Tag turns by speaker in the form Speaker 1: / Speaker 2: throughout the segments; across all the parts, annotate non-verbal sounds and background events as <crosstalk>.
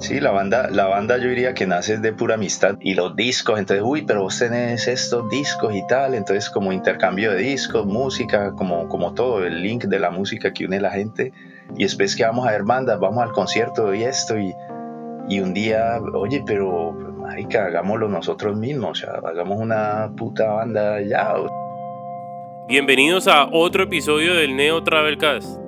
Speaker 1: Sí, la banda, la banda yo diría que nace de pura amistad y los discos, entonces, uy, pero vos tenés estos discos y tal, entonces como intercambio de discos, música, como, como todo, el link de la música que une la gente. Y después que vamos a ver bandas, vamos al concierto y esto y, y un día, oye, pero, marica, hagámoslo nosotros mismos, o sea, hagamos una puta banda ya.
Speaker 2: Bienvenidos a otro episodio del Neo Travelcast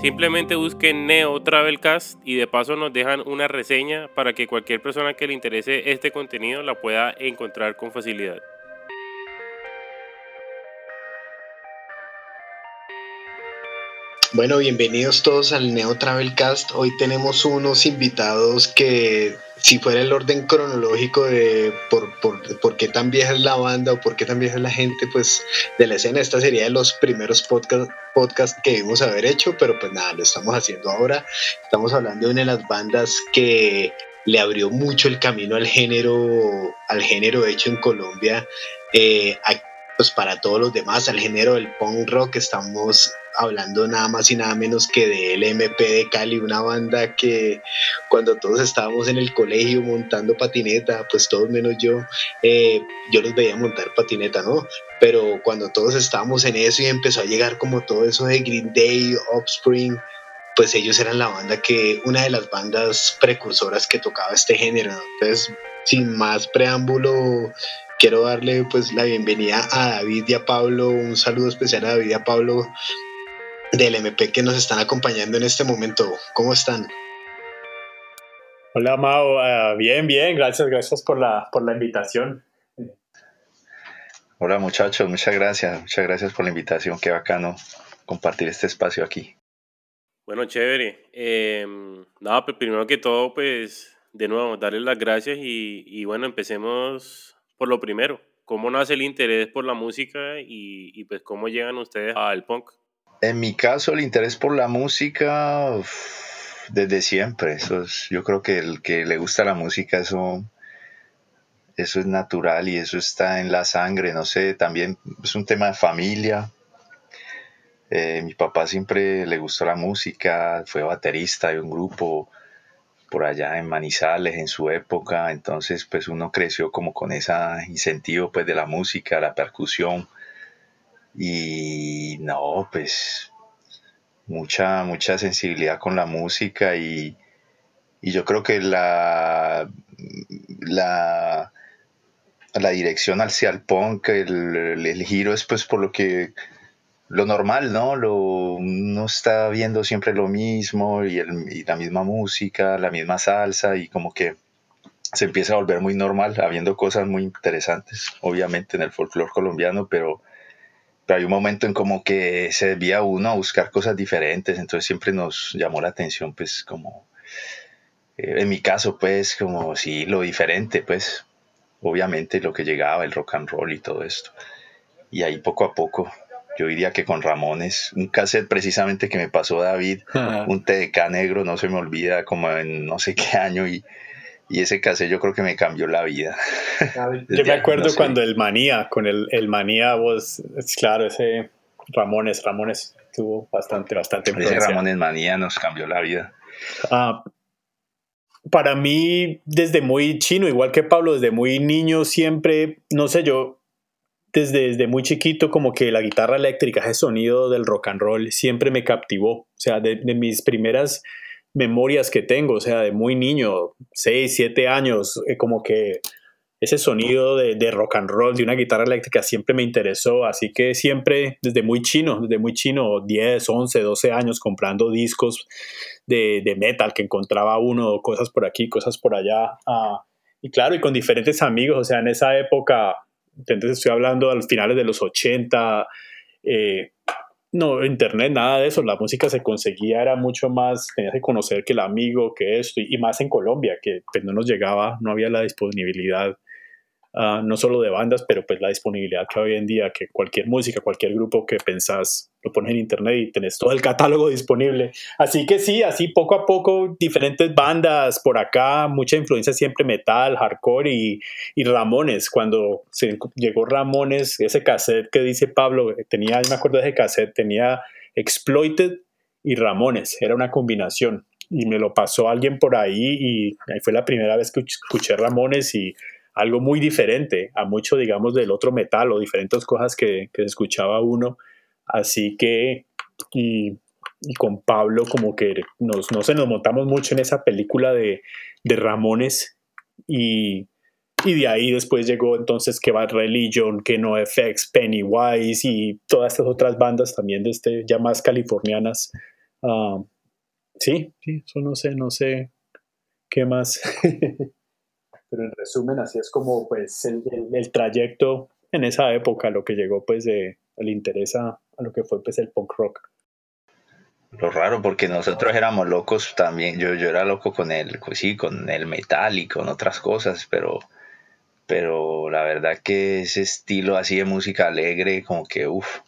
Speaker 2: Simplemente busquen Neo Travelcast y de paso nos dejan una reseña para que cualquier persona que le interese este contenido la pueda encontrar con facilidad.
Speaker 3: Bueno, bienvenidos todos al Neo Travelcast. Hoy tenemos unos invitados que, si fuera el orden cronológico de por, por, qué tan vieja es la banda o por qué tan vieja es la gente, pues de la escena, esta sería de los primeros podcasts podcast que debimos haber hecho, pero pues nada, lo estamos haciendo ahora. Estamos hablando de una de las bandas que le abrió mucho el camino al género, al género hecho en Colombia. Eh, pues para todos los demás, al género del punk rock, estamos hablando nada más y nada menos que del MP de Cali, una banda que cuando todos estábamos en el colegio montando patineta, pues todos menos yo, eh, yo los veía montar patineta, ¿no? Pero cuando todos estábamos en eso y empezó a llegar como todo eso de Green Day, Offspring, pues ellos eran la banda que, una de las bandas precursoras que tocaba este género, Entonces, sin más preámbulo, quiero darle pues la bienvenida a David y a Pablo, un saludo especial a David y a Pablo del MP que nos están acompañando en este momento. ¿Cómo están?
Speaker 4: Hola Mao, ah, bien, bien, gracias, gracias por la, por la invitación.
Speaker 1: Hola muchachos, muchas gracias, muchas gracias por la invitación, qué bacano compartir este espacio aquí.
Speaker 2: Bueno, chévere. Em, nada, pues primero que todo, pues de nuevo, darles las gracias y, y, bueno, empecemos por lo primero. ¿Cómo nace el interés por la música y, y pues cómo llegan ustedes al punk?
Speaker 1: En mi caso, el interés por la música, desde siempre. Eso es, yo creo que el que le gusta la música, eso, eso es natural y eso está en la sangre. No sé, también es un tema de familia. Eh, mi papá siempre le gustó la música, fue baterista de un grupo por allá en Manizales en su época, entonces pues uno creció como con ese incentivo pues de la música, la percusión y no, pues mucha, mucha sensibilidad con la música y, yo creo que la, la, la dirección hacia el punk, el, el, giro es pues por lo que lo normal, ¿no? Lo, uno está viendo siempre lo mismo y, el, y la misma música, la misma salsa y como que se empieza a volver muy normal, habiendo cosas muy interesantes, obviamente en el folclore colombiano, pero pero hay un momento en como que se desvía uno a buscar cosas diferentes, entonces siempre nos llamó la atención, pues como, eh, en mi caso, pues como sí, lo diferente, pues obviamente lo que llegaba, el rock and roll y todo esto. Y ahí poco a poco, yo diría que con Ramones, un cassette precisamente que me pasó David, <laughs> un TDK negro, no se me olvida, como en no sé qué año, y y ese cassette yo creo que me cambió la vida. <laughs>
Speaker 4: yo me acuerdo cuando el Manía, con el, el Manía, vos, claro, ese Ramones, Ramones tuvo bastante, bastante
Speaker 1: Ese Ramones Manía nos cambió la vida.
Speaker 4: Ah, para mí, desde muy chino, igual que Pablo, desde muy niño siempre, no sé, yo desde, desde muy chiquito como que la guitarra eléctrica, ese sonido del rock and roll siempre me captivó. O sea, de, mis primeras memorias que tengo, o sea, de muy niño, 6, 7 años, eh, como que ese sonido de, rock and roll, de una guitarra eléctrica, siempre me interesó, así que siempre, desde muy chino, desde muy chino, 10, 11, 12 años, comprando discos de, metal que encontraba uno, cosas por aquí, cosas por allá, ah, y claro, y con diferentes amigos, o sea, en esa época, entonces estoy hablando a los finales de los 80, eh, no, internet, nada de eso. La música se conseguía, era mucho más, tenías que conocer que el amigo, que esto, y, más en Colombia, que pues, no nos llegaba, no había la disponibilidad Ah, no solo de bandas, pero pues la disponibilidad que hoy en día, que cualquier música, cualquier grupo que pensás, lo pones en internet y tenés todo el <laughs> catálogo disponible. Así que sí, así poco a poco, diferentes bandas por acá, mucha influencia siempre metal, hardcore y, y Ramones. Cuando se llegó Ramones, ese cassette que dice Pablo, tenía, me acuerdo de ese cassette, tenía Exploited y Ramones, era una combinación. Y me lo pasó alguien por ahí y ahí fue la primera vez que escuché Ramones y algo muy diferente a mucho, digamos, del otro metal o diferentes cosas que, que escuchaba uno. Así que, y, con Pablo como que nos, no sé, nos montamos mucho en esa película de, de Ramones y, y, de ahí después llegó entonces que va Religion, que no FX, Pennywise y todas estas otras bandas también de este, ya más californianas. Ah, sí, sí, eso no sé, no sé qué más. <laughs> pero en resumen así es como pues el, el, trayecto en esa época, lo que llegó pues de el interés a, lo que fue pues el punk rock.
Speaker 1: Lo raro, porque nosotros éramos locos también, yo, yo era loco con el, pues sí, con el metal y con otras cosas, pero, pero la verdad que ese estilo así de música alegre, como que, uff,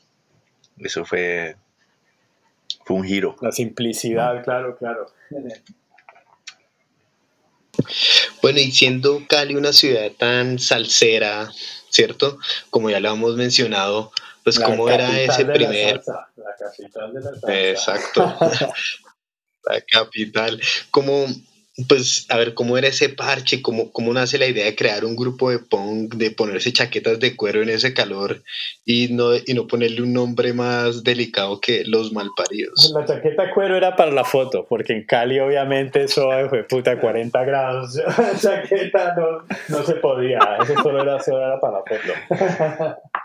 Speaker 1: eso fue, fue un giro.
Speaker 4: La simplicidad, claro, claro.
Speaker 3: Bueno, y siendo Cali una ciudad tan salsera, ¿cierto? Como ya lo hemos mencionado, pues cómo era ese primer...
Speaker 4: La, la capital de la salsa.
Speaker 3: Exacto. <laughs> la capital. Como pues a ver cómo era ese parche, cómo, cómo nace la idea de crear un grupo de punk, de ponerse chaquetas de cuero en ese calor y no, y no ponerle un nombre más delicado que los malparidos.
Speaker 4: La chaqueta cuero era para la foto, porque en Cali obviamente eso fue puta 40 grados, <laughs> chaqueta no, no se podía, eso solo era, solo era para la foto. <laughs>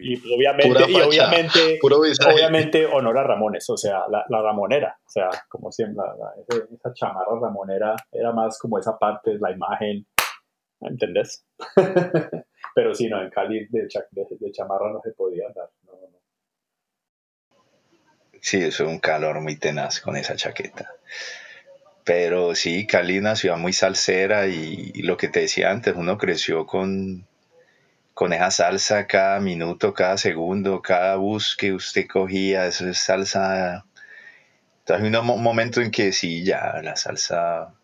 Speaker 4: Y obviamente, y obviamente, obviamente honor a Ramones, o sea, la, la Ramonera, o sea, como siempre, esa chamarra Ramonera era más como esa parte, la imagen, ¿entendés? <laughs> Pero sí, no, en Cali de, de, chamarra no se podía andar. No, no.
Speaker 1: Sí, eso es un calor muy tenaz con esa chaqueta. Pero sí, Cali es una ciudad muy salsera y lo que te decía antes, uno creció con, con esa salsa cada minuto, cada segundo, cada bus que usted cogía, eso es salsa. Entonces un momento en que sí, ya la salsa...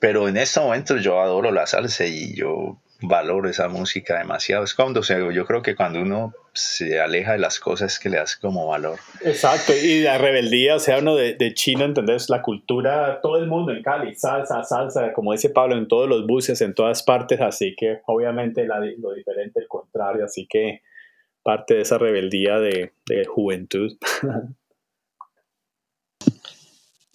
Speaker 1: Pero en este momento yo adoro la salsa y yo valoro esa música demasiado. Es cuando yo creo que cuando uno se aleja de las cosas que le das como valor.
Speaker 4: Exacto, y la rebeldía, o sea, uno de, de China, ¿entendés? La cultura, todo el mundo en Cali, salsa, salsa, como dice Pablo, en todos los buses, en todas partes, así que obviamente la, lo diferente, el contrario, así que parte de esa rebeldía de, de juventud.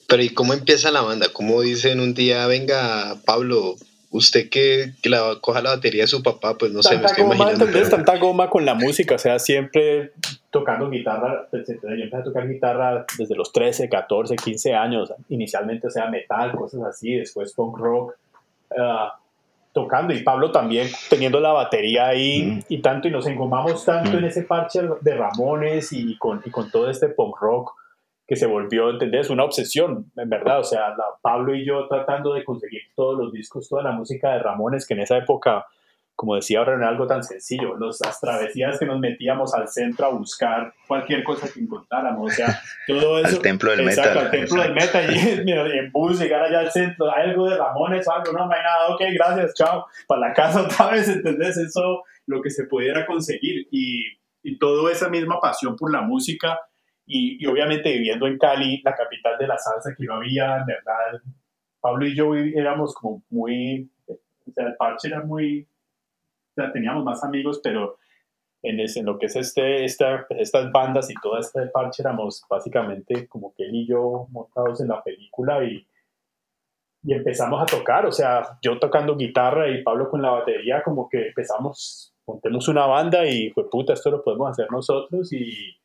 Speaker 3: Pero ¿y cómo empieza la banda? ¿Cómo dicen un día, venga, Pablo, usted que, la, coja la batería de su papá, pues no sé, me estoy
Speaker 4: goma, imaginando. Tanta goma con la música, o sea, siempre tocando guitarra, pues, yo empecé a tocar guitarra desde los 13, 14, 15 años, inicialmente, o sea, metal, cosas así, después punk rock, uh, tocando, y Pablo también teniendo la batería ahí, mm. y tanto, y nos engomamos tanto en ese parche de Ramones y con, y con todo este punk rock, que se volvió, ¿entendés? Una obsesión, en verdad. O sea, Pablo y yo tratando de conseguir todos los discos, toda la música de Ramones, que en esa época, como decía ahora, no era algo tan sencillo. Los, las travesías que nos metíamos al centro a buscar cualquier cosa que encontráramos. O sea, <laughs> todo eso.
Speaker 1: al templo del
Speaker 4: exacto,
Speaker 1: metal.
Speaker 4: al templo del metal. Y, en bus, llegar allá al centro, hay algo de Ramones o algo, no, no hay nada, ok, gracias, chao. Para la casa otra vez, ¿entendés? Eso, lo que se pudiera conseguir. Y, y toda esa misma pasión por la música y, obviamente viviendo en Cali, la capital de la salsa que no había, en verdad, Pablo y yo éramos como muy, o sea, el parche era muy, o sea, teníamos más amigos, pero en, en lo que es este, esta, estas bandas y todo este parche éramos básicamente como que él y yo montados en la película y, y empezamos a tocar, o sea, yo tocando guitarra y Pablo con la batería, como que empezamos, montemos una banda y fue puta, esto lo podemos hacer nosotros y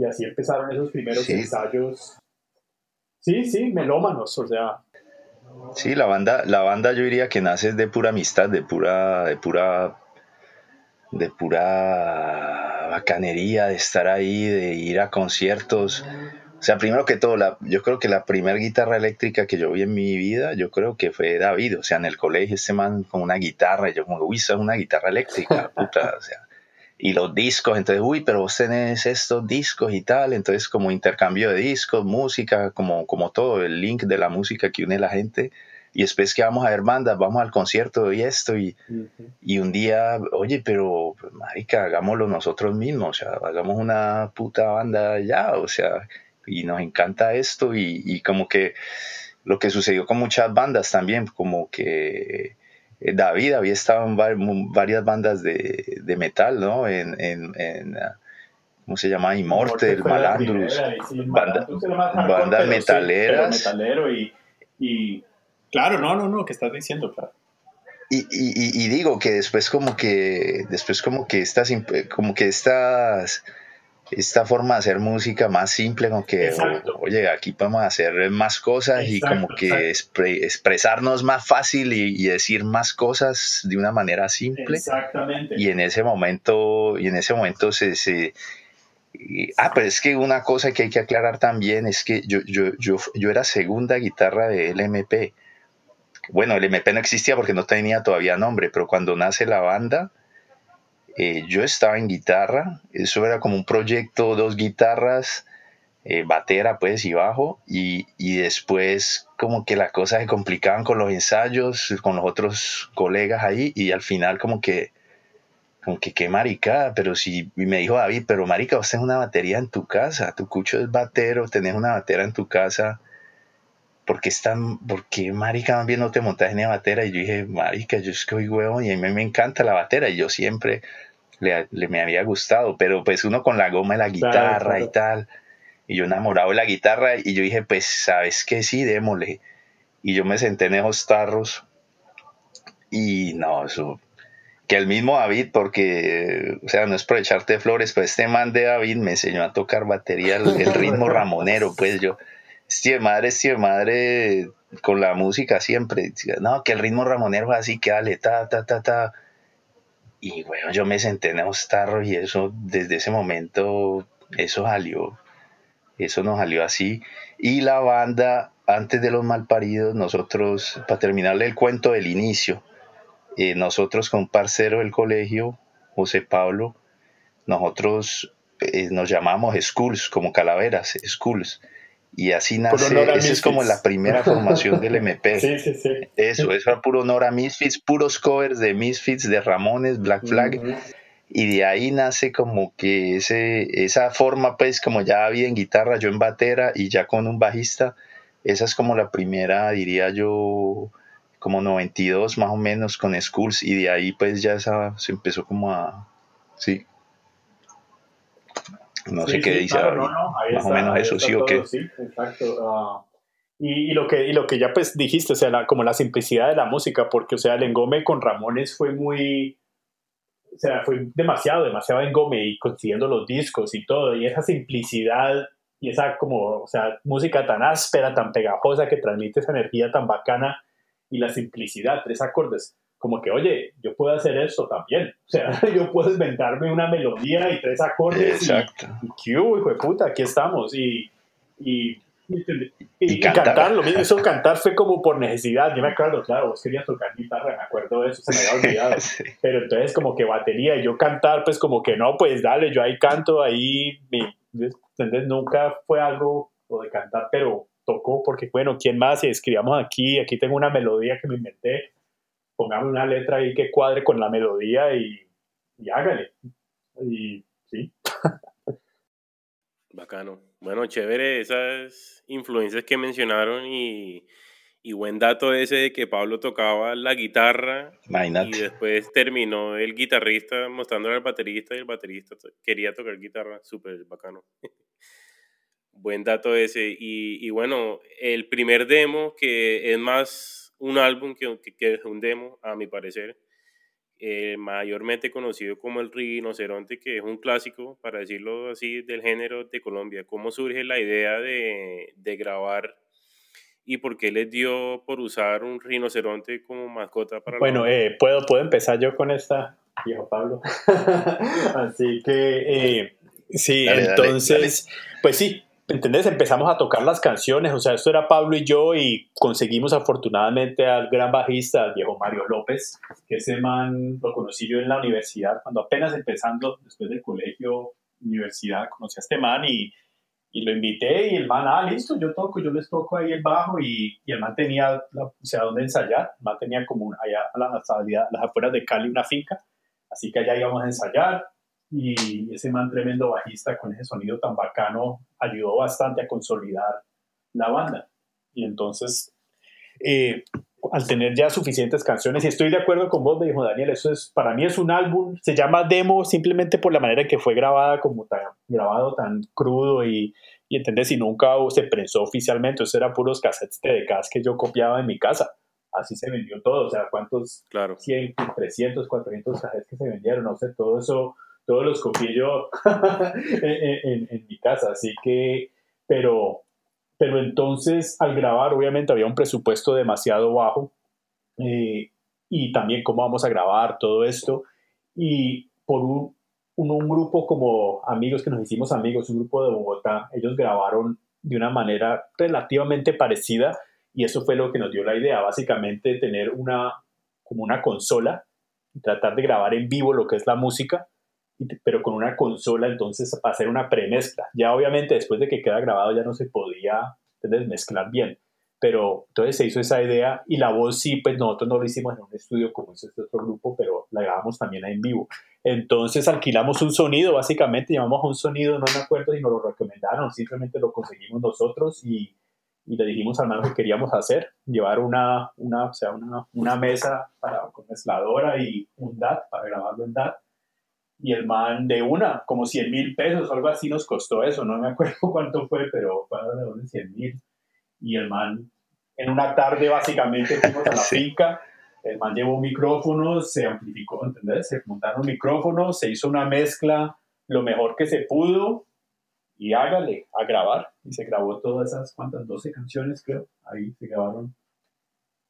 Speaker 4: y así empezaron esos primeros ensayos. Sí, sí, melómanos, o sea.
Speaker 1: Sí, la banda, la banda yo diría que nace de pura amistad, de pura, de pura, de pura bacanería, de estar ahí, de ir a conciertos. O sea, primero que todo, la, yo creo que la primera guitarra eléctrica que yo vi en mi vida, yo creo que fue David. O sea, en el colegio este man con una guitarra, y yo como, uy, eso es una guitarra eléctrica, <laughs> puta, o sea. Y los discos, entonces, uy, pero vos tenés estos discos y tal, entonces como intercambio de discos, música, como, como todo, el link de la música que une a la gente y después que vamos a ver bandas, vamos al concierto y esto, y, y un día, oye, pero, marica, hagámoslo nosotros mismos, o sea, hagamos una puta banda ya, o sea, y nos encanta esto, y, y como que lo que sucedió con muchas bandas también, como que David había estado en varias bandas de, de metal, ¿no? En, en, en, ¿cómo se llama? Immortal, Malandrus, bandas metaleras.
Speaker 4: metalero y, y Claro, no, no, no, que estás diciendo, claro.
Speaker 1: Y, y, y, digo que después como que después como que estas como que estas esta forma de hacer música más simple como que oye aquí podemos hacer más cosas y como que expresarnos más fácil y, decir más cosas de una manera simple
Speaker 4: exactamente.
Speaker 1: Y en ese momento y en ese momento se, se ah pero es que una cosa que hay que aclarar también es que yo yo yo, yo era segunda guitarra de LMP bueno, el MP no existía porque no tenía todavía nombre, pero cuando nace la banda, eh, yo estaba en guitarra, eso era como un proyecto, dos guitarras, eh, batera pues y bajo, y, después como que las cosas se complicaban con los ensayos, con los otros colegas ahí, y al final como que, como que qué maricada, pero si, y me dijo David, pero marica, vos tenés una batería en tu casa, tu cucho es batero, tenés una batera en tu casa, ¿por qué están, por qué marica bien no te montas en la batera? Y yo dije, marica, yo soy huevo y a mí me encanta la batera y yo siempre le, me había gustado, pero pues uno con la goma de la guitarra y tal, y yo enamorado de la guitarra y yo dije, pues, ¿sabes qué? Sí, démosle. Y yo me senté en esos tarros y no, eso, que el mismo David, porque, o sea, no es por echarte flores, pero este man de David me enseñó a tocar batería, el ritmo <laughs> ramonero, pues yo sí madre, sí madre con la música siempre. No, que el ritmo ramonero así, que dale, ta, ta, ta, ta. Y bueno, yo me senté en esos tarros y eso, desde ese momento, eso salió. Eso nos salió así. Y la banda, antes de los malparidos, nosotros, para terminarle el cuento del inicio, eh, nosotros con un parcero del colegio, José Pablo, nosotros eh, nos llamamos Schools, como calaveras, Schools y así nace, esa es como la primera formación del MP. <laughs>
Speaker 4: sí, sí, sí.
Speaker 1: Eso, eso era puro honor a Misfits, puros covers de Misfits, de Ramones, Black Flag. Y de ahí nace como que ese, esa forma, pues, como ya había en guitarra, yo en batera y ya con un bajista. Esa es como la primera, diría yo, como 92 más o menos con Skulls. Y de ahí, pues, ya esa, se empezó como a. Sí, no sé qué dice más o menos eso, sí o qué.
Speaker 4: Sí, exacto. Ah, y, lo que, y lo que ya pues dijiste, o sea, como la simplicidad de la música, porque, o sea, el engome con Ramones fue muy, o sea, fue demasiado, demasiado engome y consiguiendo los discos y todo, y esa simplicidad y esa como, o sea, música tan áspera, tan pegajosa que transmite esa energía tan bacana y la simplicidad, tres acordes como que, oye, yo puedo hacer esto también. <laughs> O sea, yo puedo inventarme una melodía y tres acordes.
Speaker 1: Exacto.
Speaker 4: Y, y hijo de puta, aquí estamos. Y, y, y, cantar. lo mismo. Eso cantar fue como por necesidad. Yo me acuerdo, claro, vos querías tocar guitarra, me acuerdo de eso, se me había <laughs> olvidado. Pero entonces, como que batería y yo cantar, pues como que no, pues dale, yo ahí canto, ahí. Entonces, nunca fue algo de cantar, pero tocó porque, bueno, ¿quién más? Y escribamos aquí, aquí tengo una melodía que me inventé pongamos una letra ahí que cuadre con la melodía y, y hágale. Y sí. <laughs>
Speaker 2: Bacano. Bueno, chévere esas influencias que mencionaron y, y buen dato ese de que Pablo tocaba la guitarra y después terminó el guitarrista mostrándole al baterista y el baterista quería tocar guitarra, súper bacano. <laughs> buen dato ese. Y, y bueno, el primer demo que es más un álbum que, que, es un demo, a mi parecer, eh, mayormente conocido como El Rinoceronte, que es un clásico, para decirlo así, del género de Colombia. ¿Cómo surge la idea de, de grabar y por qué les dio por usar un rinoceronte como mascota para
Speaker 4: Bueno, eh, puedo, puedo empezar yo con esta, viejo Pablo. <laughs> Así que, eh, sí, entonces, pues sí, ¿entendés? Empezamos a tocar las canciones, o sea, esto era Pablo y yo y conseguimos afortunadamente al gran bajista, al viejo Mario López, que ese man lo conocí yo en la universidad, cuando apenas empezando, después del colegio, universidad, conocí a este man y, y lo invité y el man, ah, listo, yo toco, yo les toco ahí el bajo y, y el man tenía, o sea, dónde ensayar, el man tenía como allá a las, las afueras de Cali una finca, así que allá íbamos a ensayar y ese man tremendo bajista con ese sonido tan bacano ayudó bastante a consolidar la banda. Y entonces, eh, al tener ya suficientes canciones, y estoy de acuerdo con vos, me dijo Daniel, eso es, para mí es un álbum, se llama demo simplemente por la manera en que fue grabada, como tan, grabado tan crudo y, y ¿entendés? Y nunca se prensó oficialmente, eso era puros cassettes de gas que yo copiaba en mi casa. Así se vendió todo, o sea, ¿cuántos?
Speaker 2: Claro.
Speaker 4: 100, 300, 400 cassettes que se vendieron, no sé, todo eso todos los copié yo <laughs> en, en, mi casa, así que, pero, pero entonces al grabar obviamente había un presupuesto demasiado bajo eh, y también cómo vamos a grabar todo esto y por un, un, un, grupo como amigos que nos hicimos amigos, un grupo de Bogotá, ellos grabaron de una manera relativamente parecida y eso fue lo que nos dio la idea, básicamente tener una como una consola y tratar de grabar en vivo lo que es la música pero con una consola, entonces hacer una premezcla. Ya obviamente después de que queda grabado ya no se podía mezclar bien, pero entonces se hizo esa idea y la voz sí, pues nosotros no lo hicimos en un estudio como hizo este otro grupo, pero la grabamos también en vivo. Entonces alquilamos un sonido, básicamente llamamos a un sonido, no me acuerdo si nos lo recomendaron, simplemente lo conseguimos nosotros y, y le dijimos al man que queríamos hacer, llevar una, una, o sea, una, una mesa para, con mezcladora y un DAT para grabarlo en DAT y el man de una, como 100 mil pesos o algo así nos costó eso, no me acuerdo <laughs> cuánto fue, pero fue de 100 mil. Y el man, en una tarde básicamente fuimos a la <laughs> finca, el man llevó micrófonos, se amplificó, ¿entendés? Se montaron micrófonos, se hizo una mezcla lo mejor que se pudo y hágale a grabar. Y se grabó todas esas, ¿cuántas? 12 canciones creo. Ahí se grabaron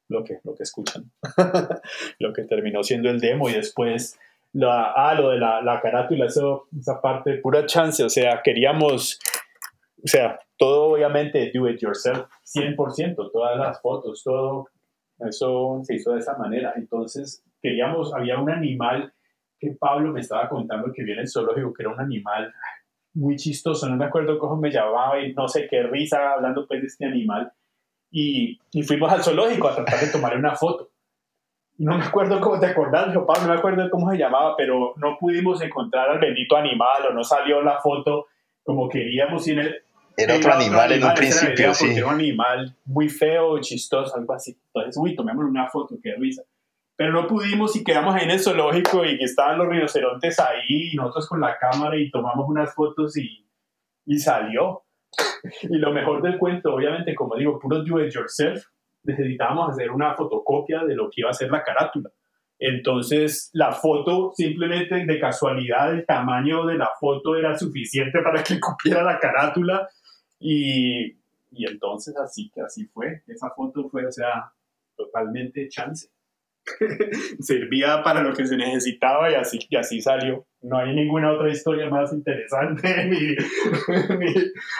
Speaker 4: lo que, lo que escuchan. <laughs> lo que terminó siendo el demo y después la, ah, lo de la, la carátula, eso, esa parte, pura chance, o sea, queríamos, o sea, todo obviamente do it yourself, 100%, todas las fotos, todo, eso se hizo de esa manera. Entonces, queríamos, había un animal que Pablo me estaba contando que viene el zoológico, que era un animal muy chistoso, no me acuerdo cómo me llamaba y no sé qué risa hablando pues de este animal. Y, y fuimos al zoológico a tratar de tomar una foto no me acuerdo cómo te acordás, Pablo, no me acuerdo cómo se llamaba, pero no pudimos encontrar al bendito animal o no salió la foto como queríamos. Y
Speaker 1: era otro animal, en un principio, sí.
Speaker 4: Era un animal muy feo, chistoso, algo así. Entonces, uy, tomemos una foto, qué risa. Pero no pudimos y quedamos ahí en el zoológico y que estaban los rinocerontes ahí y nosotros con la cámara y tomamos unas fotos y, y salió. <laughs> y lo mejor del cuento, obviamente, como digo, puro do it yourself, necesitábamos hacer una fotocopia de lo que iba a ser la carátula. Entonces, la foto, simplemente de casualidad, el tamaño de la foto era suficiente para que <laughs> copiara la carátula. Y, y entonces, así que así fue. Esa foto fue, o sea, totalmente chance. <laughs> Servía para lo que se necesitaba y así, y así salió. No hay ninguna otra historia más interesante, <laughs> ni,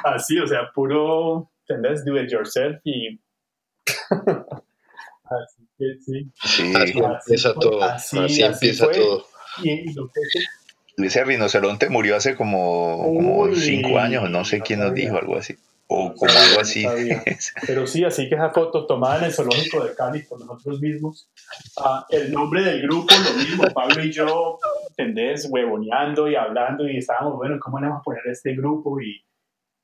Speaker 4: así, o sea, puro, ¿entendés? Do it yourself y así que sí.
Speaker 3: Sí, así, empieza todo. Así, empieza todo. Y,
Speaker 1: Ese rinoceronte murió hace como, como cinco años, no sé quién nos dijo, algo así. O como algo así. <laughs>
Speaker 4: Pero sí, así que esa foto tomada en el zoológico de Cali por nosotros mismos. Ah, el nombre del grupo, lo mismo, Pablo y yo, ¿entendés? Huevoneando y hablando y estábamos, bueno, ¿cómo le vamos a poner este grupo? Y,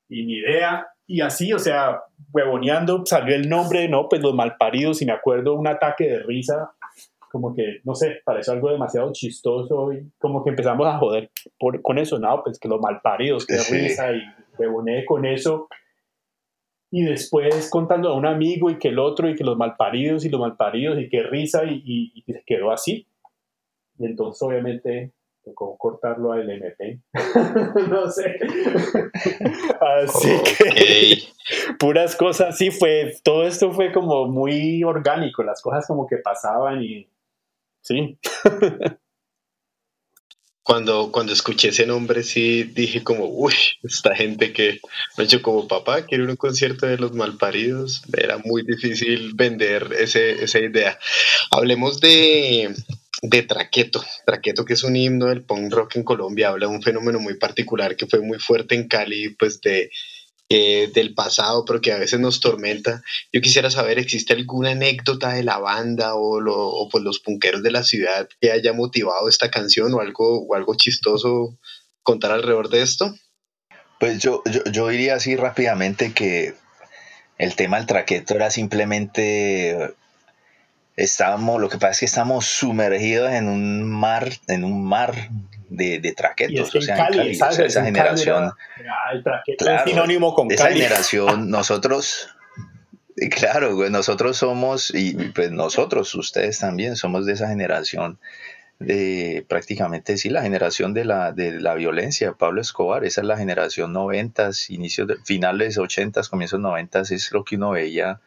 Speaker 4: y ni idea. Y así, o sea, huevoneando, salió el nombre, ¿no? Pues los malparidos, y me acuerdo un ataque de risa, como que, no sé, pareció algo demasiado chistoso, y como que empezamos a joder por, con eso, ¿no? Pues que los malparidos, qué risa, y huevoneé con eso. Y después contando a un amigo y que el otro, y que los malparidos, y los malparidos, y qué risa, y, y, y se quedó así. Y entonces, obviamente, tocó cortarlo al MP. <laughs> no sé. Así que puras cosas, sí fue, todo esto fue como muy orgánico, las cosas como que pasaban y sí.
Speaker 3: cuando, cuando escuché ese nombre sí dije como, uy, esta gente que me hecho como papá, quiere un concierto de los malparidos. Era muy difícil vender ese, esa idea. Hablemos de, de Traqueto. Traqueto, que es un himno del punk rock en Colombia, habla de un fenómeno muy particular que fue muy fuerte en Cali, pues de eh, del pasado, pero que a veces nos tormenta. Yo quisiera saber, ¿existe alguna anécdota de la banda o, pues los punqueros de la ciudad que haya motivado esta canción o algo, o algo chistoso contar alrededor de esto?
Speaker 1: Pues yo, yo, diría así rápidamente que el tema del traqueto era simplemente estábamos, lo que pasa es que estamos sumergidos en un mar, en un mar de, de traquetos. o sea, esa generación.
Speaker 4: claro, sinónimo con
Speaker 1: esa generación, <laughs> nosotros. Claro, nosotros somos, y pues nosotros, ustedes también, somos de esa generación de prácticamente sí, la generación de la, de la violencia, Pablo Escobar, esa es la generación noventas, inicios de, finales ochentas, comienzos noventas, es lo que uno veía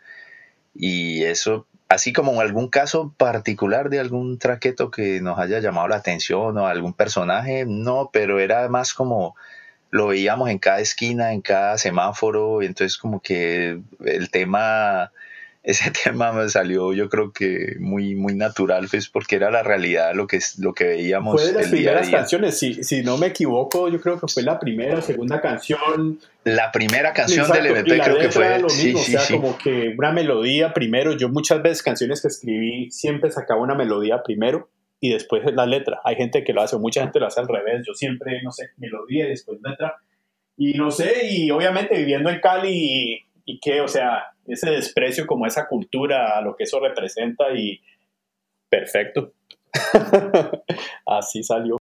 Speaker 1: y eso así como en algún caso particular de algún traqueto que nos haya llamado la atención o algún personaje, no, pero era más como lo veíamos en cada esquina, en cada semáforo, entonces como que el tema ese <laughs> tema me salió yo creo que muy muy natural pues porque era la realidad lo que lo que veíamos
Speaker 4: fue de las primeras canciones si, si no me equivoco yo creo que fue la primera segunda canción.
Speaker 1: La primera canción del MP creo que fue
Speaker 4: lo mismo, o sea como que una melodía primero yo muchas veces canciones que escribí siempre sacaba una melodía primero y después la letra. Hay gente que lo hace mucha gente lo hace al revés yo siempre no sé melodía y después letra. Y no sé y obviamente viviendo en Cali y, y que o sea ese desprecio como esa cultura, a lo que eso representa y perfecto. <laughs> Así salió.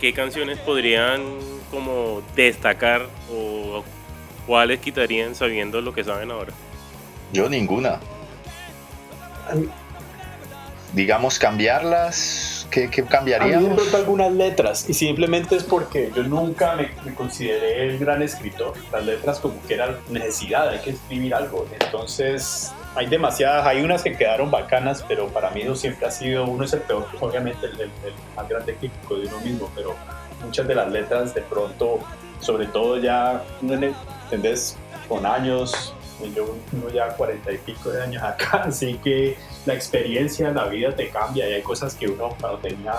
Speaker 2: ¿Qué canciones podrían como destacar o cuáles quitarían sabiendo lo que saben ahora?
Speaker 1: Yo ninguna. Digamos, cambiarlas, ¿qué, qué cambiaríamos?
Speaker 4: algunas letras y simplemente es porque yo nunca me, me, consideré el gran escritor. Las letras como que eran necesidad, hay que escribir algo. Entonces hay demasiadas, hay unas que quedaron bacanas, pero para mí eso siempre ha sido, uno es el peor, obviamente el, más grande crítico de uno mismo, pero muchas de las letras de pronto, sobre todo ya, ¿entendés? Con años, yo uno ya cuarenta y pico de años acá, <laughs> así que la experiencia en la vida te cambia y hay cosas que uno cuando tenía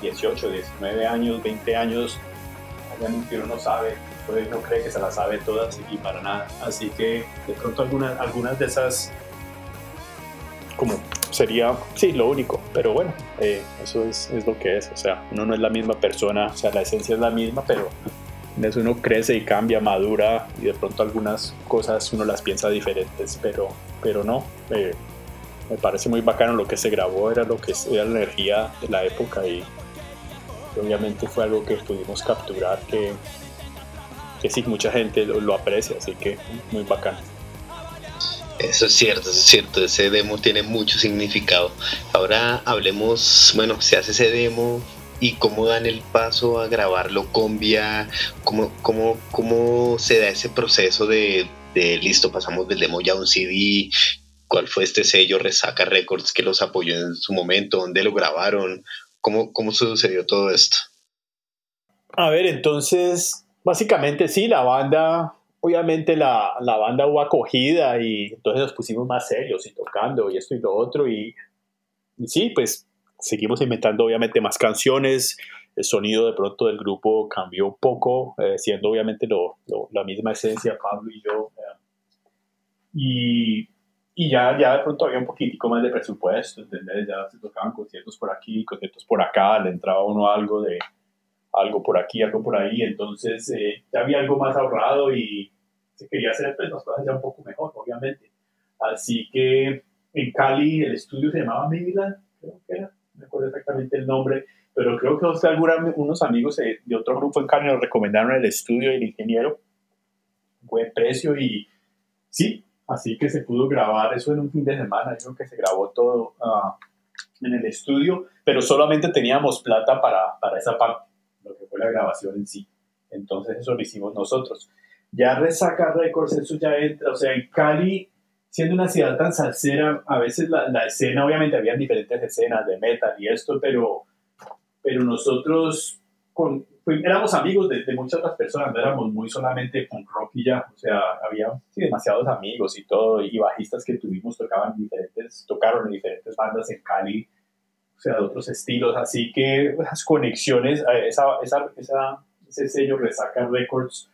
Speaker 4: 18, 19 años, 20 años, obviamente uno no sabe, pues no cree que se las sabe todas y para nada. Así que de pronto algunas, algunas de esas sería, sí, lo único, pero bueno, eh, eso es, es, lo que es, o sea, uno no es la misma persona, o sea, la esencia es la misma, pero eso uno crece y cambia, madura y de pronto algunas cosas uno las piensa diferentes, pero, pero no, eh, me parece muy bacano lo que se grabó, era lo que era la energía de la época y obviamente fue algo que pudimos capturar que, que sí, mucha gente lo, lo aprecia, así que muy bacano.
Speaker 3: Eso es cierto, eso es cierto. Ese demo tiene mucho significado. Ahora hablemos, bueno, se hace ese demo y cómo dan el paso a grabarlo con vía, cómo, cómo, se da ese proceso de, de listo, pasamos del demo ya a un CD, cuál fue este sello Resaca Records que los apoyó en su momento, dónde lo grabaron, cómo, cómo sucedió todo esto.
Speaker 4: A ver, entonces, básicamente sí, la banda obviamente la, la, banda hubo acogida y entonces nos pusimos más serios y tocando y esto y lo otro y, sí, pues seguimos inventando obviamente más canciones, el sonido de pronto del grupo cambió un poco, eh, siendo obviamente lo, la misma esencia, Pablo y yo. Eh, y, y, ya, ya de pronto había un poquitico más de presupuesto, ¿entendés? Ya se tocaban conciertos por aquí, conciertos por acá, le entraba uno algo de algo por aquí, algo por ahí, entonces eh, ya había algo más ahorrado y, se quería hacer pues, las cosas ya un poco mejor, obviamente. Así que en Cali el estudio se llamaba Midland, creo que era, no me acuerdo exactamente el nombre, pero creo que unos amigos de otro grupo en Cali nos recomendaron el estudio del ingeniero, buen precio y sí, así que se pudo grabar eso en un fin de semana, creo que se grabó todo uh, en el estudio, pero solamente teníamos plata para, para esa parte, lo que fue la grabación en sí. Entonces eso lo hicimos nosotros. Ya Resaca Records, eso ya entra, o sea, en Cali, siendo una ciudad tan salsera, a veces la, escena, obviamente había diferentes escenas de metal y esto, pero, pero nosotros con, éramos amigos de, muchas otras personas, no éramos muy solamente punk rock y ya, o sea, había demasiados amigos y todo, y bajistas que tuvimos tocaban diferentes, tocaron en diferentes bandas en Cali, o sea, de otros estilos, así que las conexiones, eh, esa, esa, esa, ese sello Resaca Records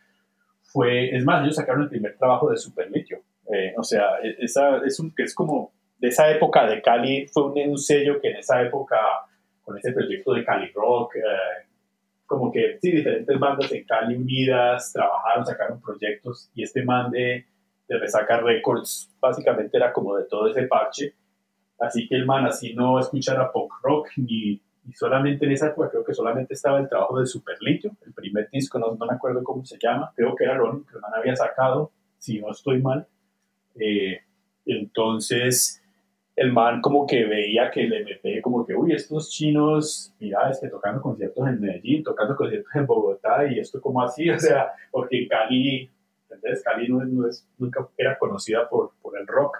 Speaker 4: fue, es más, ellos sacaron el primer trabajo de Super eh, o sea, e, esa, es, un, es como de esa época de Cali, fue un, un sello que en esa época, con ese proyecto de Cali Rock, eh, como que sí, diferentes bandas en Cali unidas, trabajaron, sacaron proyectos y este man de, de Resaca Records básicamente era como de todo ese parche. Así que el man así no escuchara punk rock ni, solamente en esa época creo que solamente estaba el trabajo de Superlitio, el primer disco, no, no, me acuerdo cómo se llama, creo que era único que el man había sacado, si no estoy mal. Eh, entonces el man como que veía que le MP, como que, uy, estos chinos, mira, es que tocando conciertos en Medellín, tocando conciertos en Bogotá, y esto como así, <laughs> o sea, porque Cali, entonces Cali no, es, nunca era conocida por, por el rock.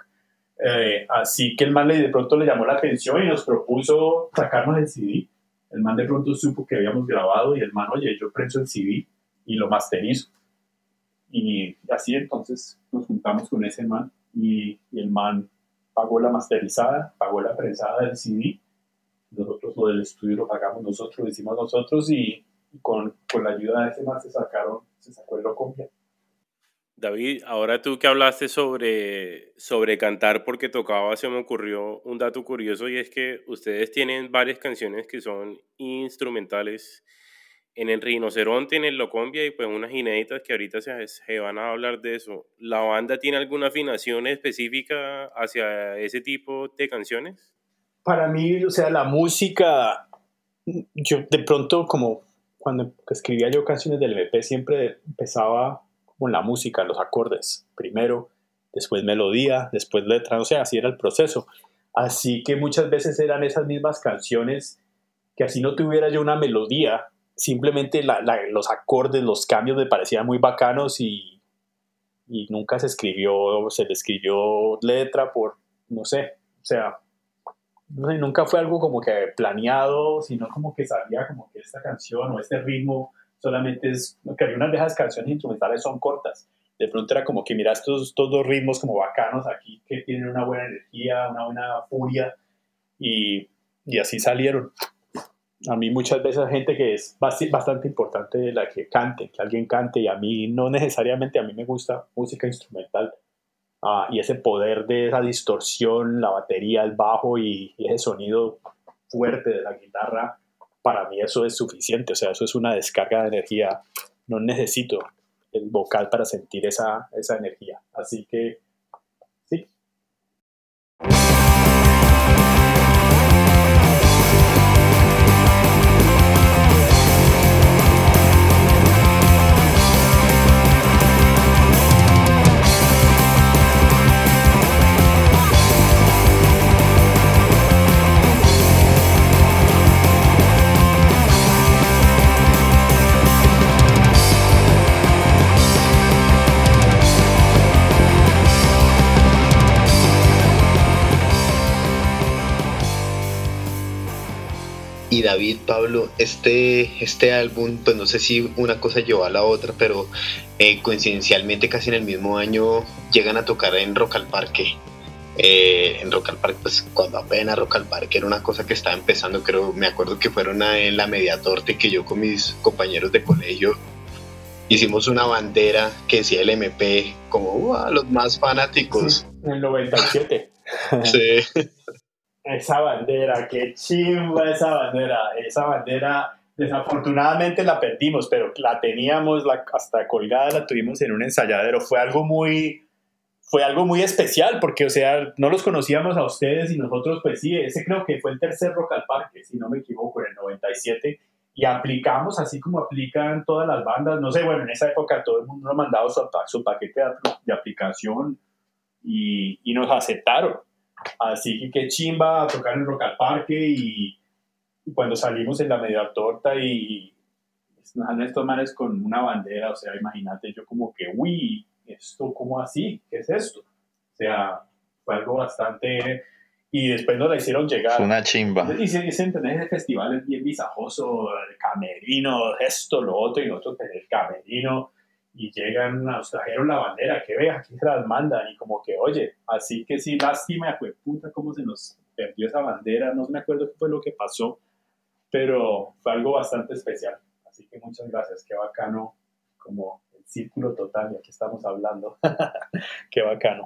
Speaker 4: Eh, así que el man le, de pronto le llamó la atención y nos propuso sacarnos el CD. El man de pronto supo que habíamos grabado y el man, oye, yo prenso el CD y lo masterizo. Y así entonces nos juntamos con ese man y, el man pagó la masterizada, pagó la prensada del CD, nosotros lo del estudio lo pagamos nosotros, lo hicimos nosotros y con, con la ayuda de ese más se sacaron, se sacó el copia.
Speaker 2: David, ahora tú que hablaste sobre, sobre cantar porque tocaba, se me ocurrió un dato curioso y es que ustedes tienen varias canciones que son instrumentales en el rinoceronte, en el locombia y pues unas inéditas que ahorita se, van a hablar de eso. ¿La banda tiene alguna afinación específica hacia ese tipo de canciones?
Speaker 4: Para mí, o sea, la música, yo de pronto como cuando escribía yo canciones del MP siempre empezaba con la música, los acordes, primero, después melodía, después letra, o sea, así era el proceso. Así que muchas veces eran esas mismas canciones que así no tuviera yo una melodía, simplemente los acordes, los cambios me parecían muy bacanos y, y nunca se escribió, se le escribió letra por, no sé, o sea, nunca fue algo como que planeado, sino como que sabía como que esta canción o este ritmo solamente es, que hay unas de canciones instrumentales son cortas. De pronto era como que mira estos, estos dos ritmos como bacanos aquí que tienen una buena energía, una buena furia y, y así salieron a mí muchas veces gente que es bastante importante la que cante, que alguien cante, y a mí no necesariamente, a mí me gusta música instrumental. Ah, y ese poder de esa distorsión, la batería, el bajo y, ese sonido fuerte de la guitarra, para mí eso es suficiente, o sea, eso es una descarga de energía. No necesito el vocal para sentir esa, esa energía. Así que, sí.
Speaker 3: Y David, Pablo, este, este álbum, pues no sé si una cosa llevó a la otra, pero eh, coincidencialmente casi en el mismo año llegan a tocar en Rock al Parque. Eh, en Rock al Parque, pues cuando apenas Rock al Parque era una cosa que estaba empezando, creo, me acuerdo que fueron en la media torte que yo con mis compañeros de colegio hicimos una bandera que decía el MP como uh, los más fanáticos.
Speaker 4: en el 97.
Speaker 3: sí. <laughs> <laughs>
Speaker 4: Esa bandera, qué chimba esa bandera. Esa bandera Desafortunadamente la perdimos, pero la teníamos la, hasta colgada, la tuvimos en un ensayadero. Fue algo muy, fue algo muy especial porque, o sea, no los conocíamos a ustedes y nosotros, pues sí, ese creo que fue el tercer Rock al Parque, si no me equivoco, en el 97. Y aplicamos así como aplican todas las bandas. No sé, bueno, en esa época todo el mundo nos mandaba su, su paquete de, aplicación y, y, nos aceptaron. Así que qué chimba a tocar en Rock al Parque y cuando salimos en la media torta y nos estos manes con una bandera, o sea, imagínate yo como que, uy, ¿esto cómo así? ¿Qué es esto? O sea, fue algo bastante... Y después nos la hicieron llegar.
Speaker 1: Fue una chimba.
Speaker 4: Y se dicen, tenés el festival es bien visajoso, el camerino, esto, lo otro, y nosotros el camerino, y llegan, nos trajeron la bandera, que vea, aquí se las mandan, y como que, oye, así que sí, lástima, fue puta, cómo se nos perdió esa bandera, no me acuerdo qué fue lo que pasó, pero fue algo bastante especial. Así que muchas gracias, qué bacano, como el círculo total, y aquí estamos hablando, <laughs> qué bacano.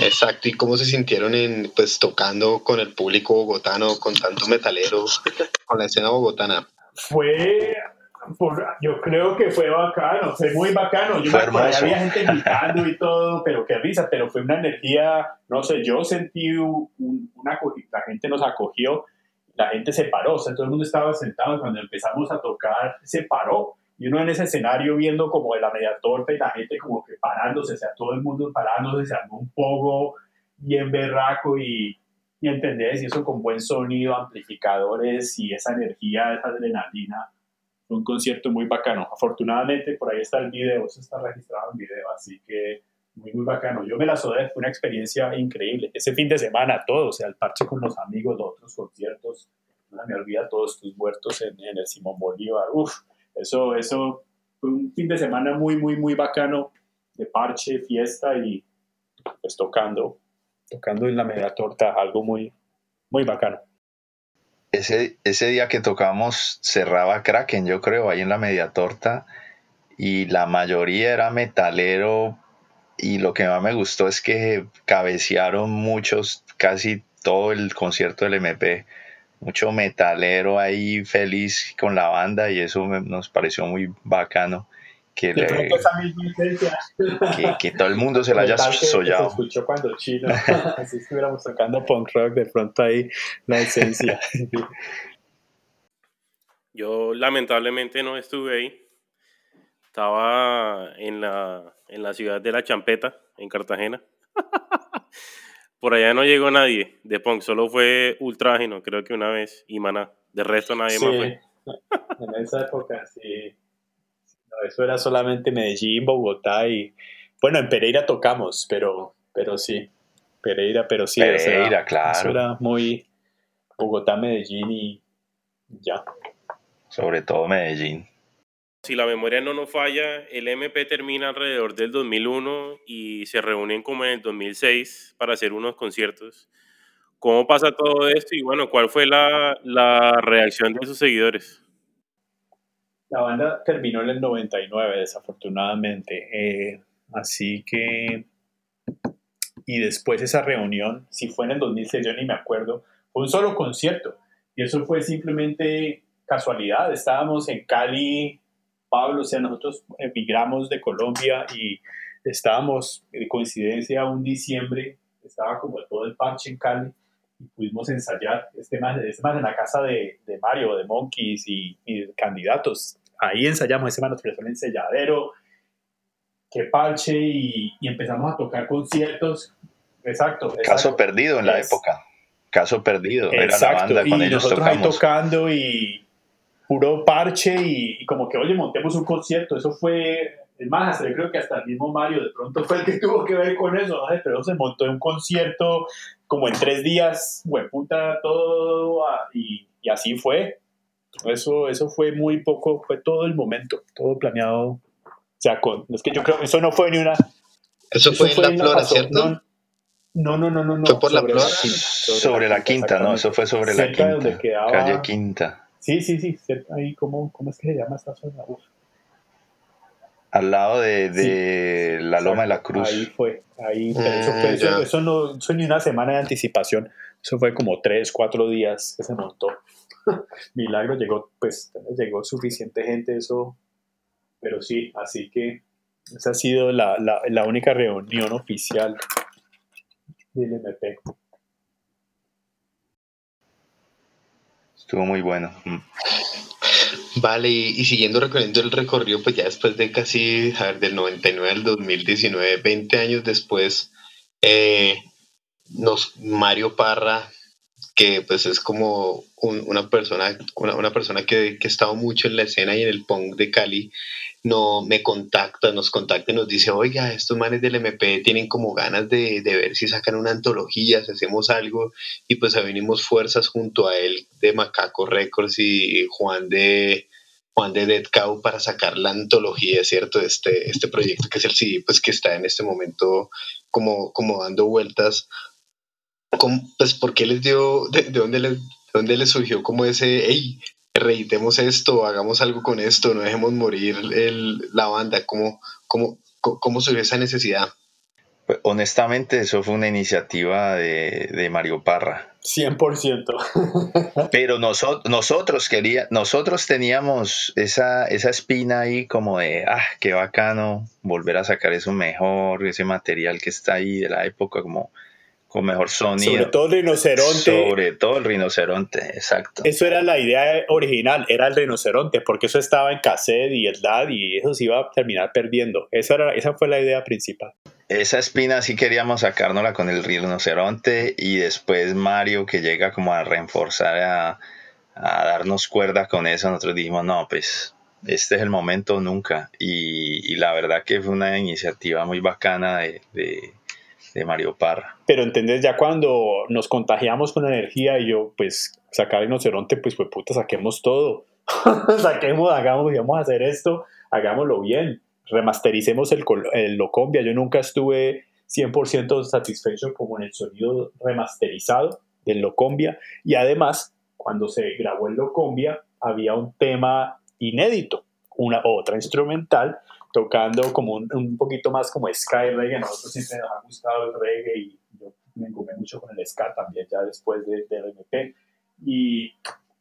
Speaker 3: Exacto, ¿y cómo se sintieron en, pues, tocando con el público bogotano, con tantos metaleros, con la escena bogotana?
Speaker 4: Fue, yo creo que fue bacano, fue muy bacano. Yo fue había gente gritando y todo, pero qué risa, pero fue una energía, no sé, yo sentí una, la gente nos acogió la gente se paró, o sea, todo el mundo estaba sentado cuando empezamos a tocar se paró. Y uno en ese escenario viendo como de la media torta y la gente como que parándose, o sea, todo el mundo parándose, se armó un poco bien berraco y, y entendés, y eso con buen sonido, amplificadores y esa energía, esa adrenalina. Un concierto muy bacano. Afortunadamente por ahí está el video, eso está registrado en video, así que muy, muy bacano. Yo me la sodé, fue una experiencia increíble. Ese fin de semana, todo, o sea, el parche con los amigos, los otros conciertos, no me olvida todos tus muertos en, en, el Simón Bolívar. Uf, eso, eso fue un fin de semana muy, muy, muy bacano de parche, fiesta y pues tocando, tocando en la media torta, algo muy, muy bacano.
Speaker 1: Ese, ese día que tocamos cerraba Kraken, yo creo, ahí en la media torta, y la mayoría era metalero y lo que más me gustó es que cabecearon muchos, casi todo el concierto del MP, mucho metalero ahí feliz con la banda y eso nos pareció muy bacano. Que, que, todo el mundo se la haya soñado.
Speaker 4: Se escuchó cuando chino, <laughs> así estuviéramos tocando punk rock, de pronto ahí la esencia. <laughs>
Speaker 2: Yo lamentablemente no estuve ahí. Estaba en la en la ciudad de La Champeta, en Cartagena. <laughs> Por allá no llegó nadie de punk, solo fue Ultrágeno, creo que una vez, y Maná. De resto nadie más fue.
Speaker 4: En esa época, sí. Eso era solamente Medellín, Bogotá y... Bueno, en Pereira tocamos, pero, pero sí. Pereira, pero sí.
Speaker 1: Pereira, claro.
Speaker 4: Eso era muy Bogotá, Medellín y ya.
Speaker 1: Sobre todo Medellín.
Speaker 2: Si la memoria no nos falla, el MP termina alrededor del 2001 y se reúnen como en el 2006 para hacer unos conciertos. ¿Cómo pasa todo esto y bueno, cuál fue la, la reacción de sus seguidores?
Speaker 4: La banda terminó en el 99, desafortunadamente. Eh, así que... Y después esa reunión, si fue en el 2006, yo ni me acuerdo, fue un solo concierto. Y eso fue simplemente casualidad. Estábamos en Cali Pablo, o sea, nosotros emigramos de Colombia y estábamos de coincidencia un diciembre, estaba como todo el parche en Cali y pudimos ensayar este más, este más en la casa de, de Mario, de Monkeys y, candidatos. Ahí ensayamos, ese más nos prestó el ensayadero, qué parche y, y, empezamos a tocar conciertos. Exacto.
Speaker 1: Caso perdido en la época. Caso perdido.
Speaker 4: Exacto. Era la banda y nosotros ahí tocando y puro parche y, como que, oye, montemos un concierto. Eso fue, el más, creo que hasta el mismo Mario de pronto fue el que <laughs> tuvo que ver con eso, pero se montó un concierto como en tres días, güey, puta, todo, y, y, así fue. Eso, eso fue muy poco, fue todo el momento, todo planeado. O sea, con, es que yo creo que eso no fue ni una...
Speaker 3: Eso, fue, en la flora, ¿cierto?
Speaker 4: No, no, no, no, no.
Speaker 3: ¿Fue por la flora?
Speaker 1: Sobre, la quinta, no, eso fue sobre la quinta. Calle Quinta.
Speaker 4: Sí, sí, sí, ahí, ¿cómo, ¿cómo es que se llama esta zona?
Speaker 1: Al lado de, de la Loma de la Cruz.
Speaker 4: Ahí fue, ahí, pero eso, mm, eso, no fue ni una semana de anticipación, Eso fue como tres, cuatro días que se montó. <laughs> Milagro llegó, pues llegó suficiente gente, eso, pero sí, así que esa ha sido la, la única reunión oficial del MP.
Speaker 1: Estuvo muy bueno. Mm.
Speaker 3: Vale, y, siguiendo recorriendo el recorrido, pues ya después de casi, a ver, del 99 al 2019, 20 años después, eh, nos, Mario Parra, que pues es como una persona, una, persona que, que, ha estado mucho en la escena y en el punk de Cali, no me contacta, nos contacta y nos dice, oiga, estos manes del MP tienen como ganas de, ver si sacan una antología, si hacemos algo, y pues venimos fuerzas junto a él de Macaco Records y Juan de Juan de Dead Cow para sacar la antología, ¿cierto? Este, este proyecto que es el CD, pues que está en este momento como, como dando vueltas. Pues, ¿por qué les dio, de, dónde, les, de dónde les surgió como ese, hey, reitemos esto, hagamos algo con esto, no dejemos morir el, la banda, ¿cómo, cómo, cómo surgió esa necesidad?
Speaker 1: Pues, honestamente, eso fue una iniciativa de, de Mario Parra.
Speaker 4: 100%. <laughs>
Speaker 1: Pero nosotros, nosotros quería, nosotros teníamos esa, esa espina ahí como de, ah, qué bacano volver a sacar eso mejor, ese material que está ahí de la época, como con mejor sonido.
Speaker 4: Sobre todo el rinoceronte.
Speaker 1: Sobre todo el rinoceronte, exacto.
Speaker 4: Eso era la idea original, era el rinoceronte, porque eso estaba en cassette y el DAD y eso se iba a terminar perdiendo. Esa, era, esa fue la idea principal.
Speaker 1: Esa espina sí queríamos sacárnosla con el rinoceronte y después Mario que llega como a reforzar, a, a darnos cuerda con eso, nosotros dijimos, no, pues este es el momento nunca. Y, y la verdad que fue una iniciativa muy bacana de de Mario Parra.
Speaker 4: Pero entendés, ya cuando nos contagiamos con energía y yo, pues, sacar rinoceronte, pues, pues, puta, saquemos todo. <laughs> saquemos, hagamos, vamos a hacer esto, hagámoslo bien. Remastericemos el, el Locombia. Yo nunca estuve 100% satisfecho con el sonido remasterizado del Locombia. Y además, cuando se grabó el Locombia, había un tema inédito, una otra instrumental tocando como un, un, poquito más como sky reggae. Nosotros siempre nos ha gustado el reggae y yo me encumé mucho con el ska también ya después de, de RMP. Y,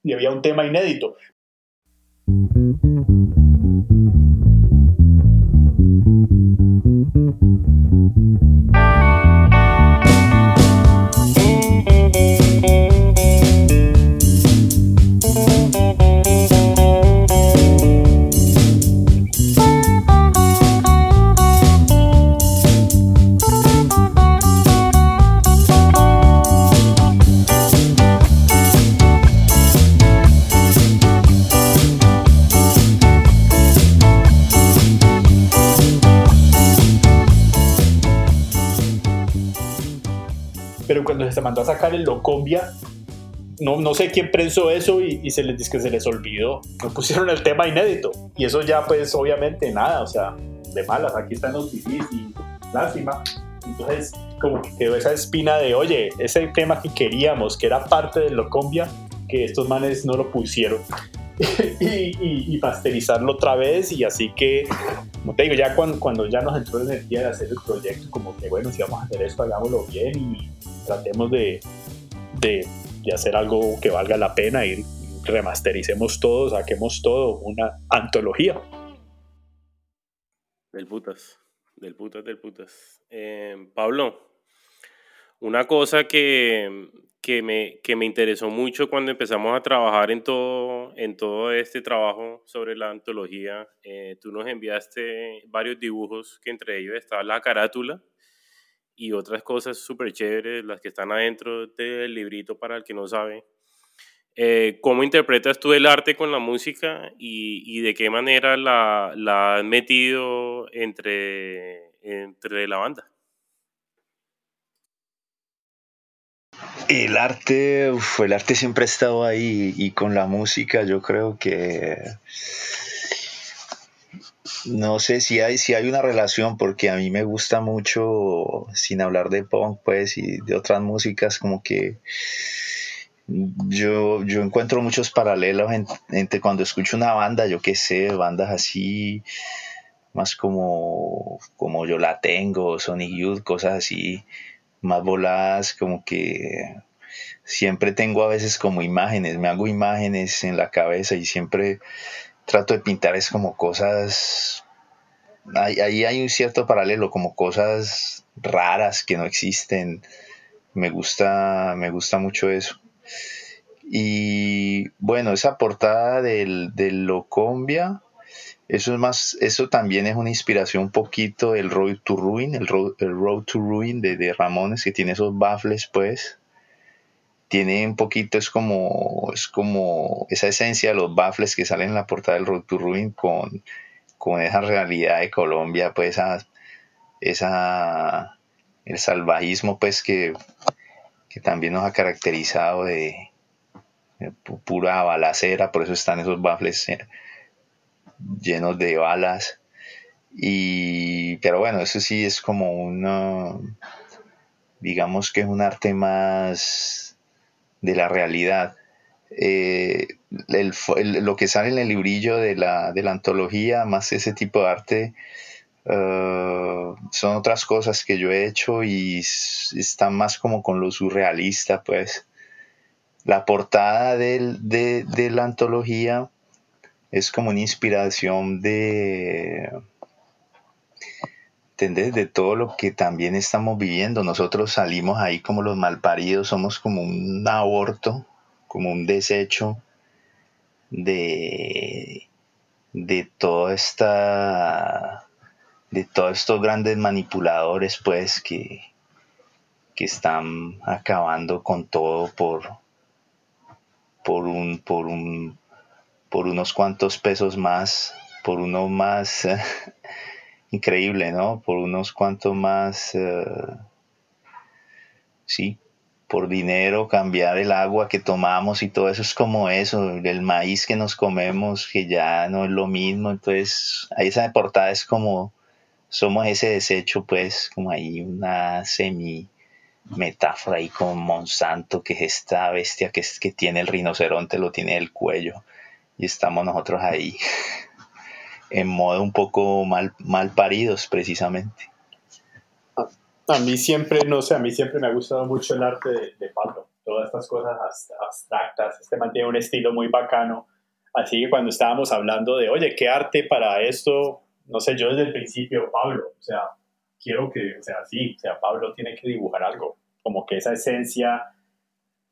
Speaker 4: y había un tema inédito. No, no sé quién pensó eso y, se les dice que se les olvidó. No pusieron el tema inédito. Y eso ya, pues, obviamente nada, o sea, de malas. Aquí están los CDs y lástima. Entonces, como que quedó esa espina de, oye, ese tema que queríamos, que era parte del Locombia, que estos manes no lo pusieron. <laughs> y, y, pasteurizarlo otra vez y así que, como te digo, ya cuando, cuando ya nos entró la energía de hacer el proyecto, como que bueno, si vamos a hacer esto, hagámoslo bien y tratemos de, de, hacer algo que valga la pena y remastericemos todo, saquemos todo, una antología.
Speaker 2: Del putas, del putas, del putas. Eh, Pablo, una cosa que, que me, que me interesó mucho cuando empezamos a trabajar en todo, en todo este trabajo sobre la antología. Eh, tú nos enviaste varios dibujos, que entre ellos está la carátula y otras cosas súper chéveres, las que están adentro del librito para el que no sabe. Eh, ¿Cómo interpretas tú el arte con la música y, y de qué manera la, la has metido entre, entre la banda?
Speaker 1: El arte, el arte siempre ha estado ahí y con la música yo creo que no sé si hay, si hay una relación porque a mí me gusta mucho, sin hablar de punk pues y de otras músicas, como que yo, yo encuentro muchos paralelos entre cuando escucho una banda, yo qué sé, bandas así, más como, como yo la tengo, Sonic Youth, cosas así más voladas, como que siempre tengo a veces como imágenes, me hago imágenes en la cabeza y siempre trato de pintar es como cosas, ahí hay un cierto paralelo, como cosas raras que no existen. Me gusta, me gusta mucho eso. Y bueno, esa portada del, del Locombia, eso es más, eso también es una inspiración un poquito del Road to Ruin, el Road, to Ruin de, de, Ramones, que tiene esos baffles, pues. Tiene un poquito, es como, es como esa esencia de los baffles que salen en la portada del Road to Ruin con, con esa realidad de Colombia, pues esa, esa el salvajismo, pues que, que también nos ha caracterizado de, pura balacera, por eso están esos baffles eh, llenos de balas. Y, pero bueno, eso sí es como una, digamos que es un arte más de la realidad. Eh, lo que sale en el librillo de la, de la antología, más ese tipo de arte, eh, son otras cosas que yo he hecho y están más como con lo surrealista, pues. La portada de, de la antología es como una inspiración de, ¿entendés? De todo lo que también estamos viviendo. Nosotros salimos ahí como los malparidos, somos como un aborto, como un desecho de, de toda esta de todos estos grandes manipuladores pues que, que están acabando con todo por por un por un por unos cuantos pesos más, por uno más <laughs> increíble, ¿no? Por unos cuantos más, eh, sí, por dinero cambiar el agua que tomamos y todo eso es como eso, el maíz que nos comemos que ya no es lo mismo, entonces ahí esa portada es como somos ese desecho pues como ahí una semi metáfora ahí con Monsanto que es esta bestia que, que tiene el rinoceronte lo tiene el cuello y estamos nosotros ahí <laughs> en modo un poco mal, mal paridos precisamente.
Speaker 4: A, mí siempre, no sé, a mí siempre me ha gustado mucho el arte de, Pablo, todas estas cosas abstractas, este mantiene un estilo muy bacano, así que cuando estábamos hablando de, oye, ¿qué arte para esto? No sé, yo desde el principio, Pablo, o sea, quiero que, o sea, sí, o sea, Pablo tiene que dibujar algo, como que esa esencia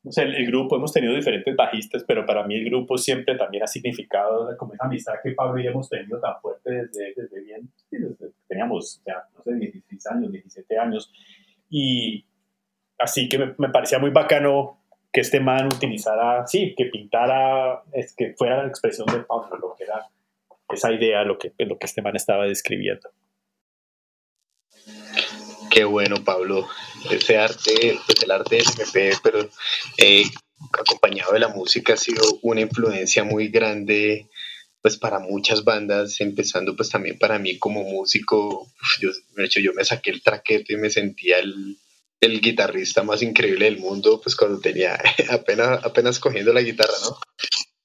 Speaker 4: o sea, el, grupo, hemos tenido diferentes bajistas, pero para mí el grupo siempre también ha significado como esa amistad que Pablo y hemos tenido tan fuerte desde, desde bien, teníamos, ya, no sé, 16 años, 17 años. Y así que me, me, parecía muy bacano que este man utilizara, sí, que pintara, es, que fuera la expresión de Pablo, lo que era esa idea, lo que, lo que este man estaba describiendo.
Speaker 3: Qué bueno, Pablo. Ese arte, pues el arte del MP, pero eh, acompañado de la música ha sido una influencia muy grande pues para muchas bandas, empezando pues también para mí como músico, yo, de hecho yo me saqué el traquete y me sentía el, el guitarrista más increíble del mundo, pues cuando tenía <laughs> apenas, apenas cogiendo la guitarra, ¿no?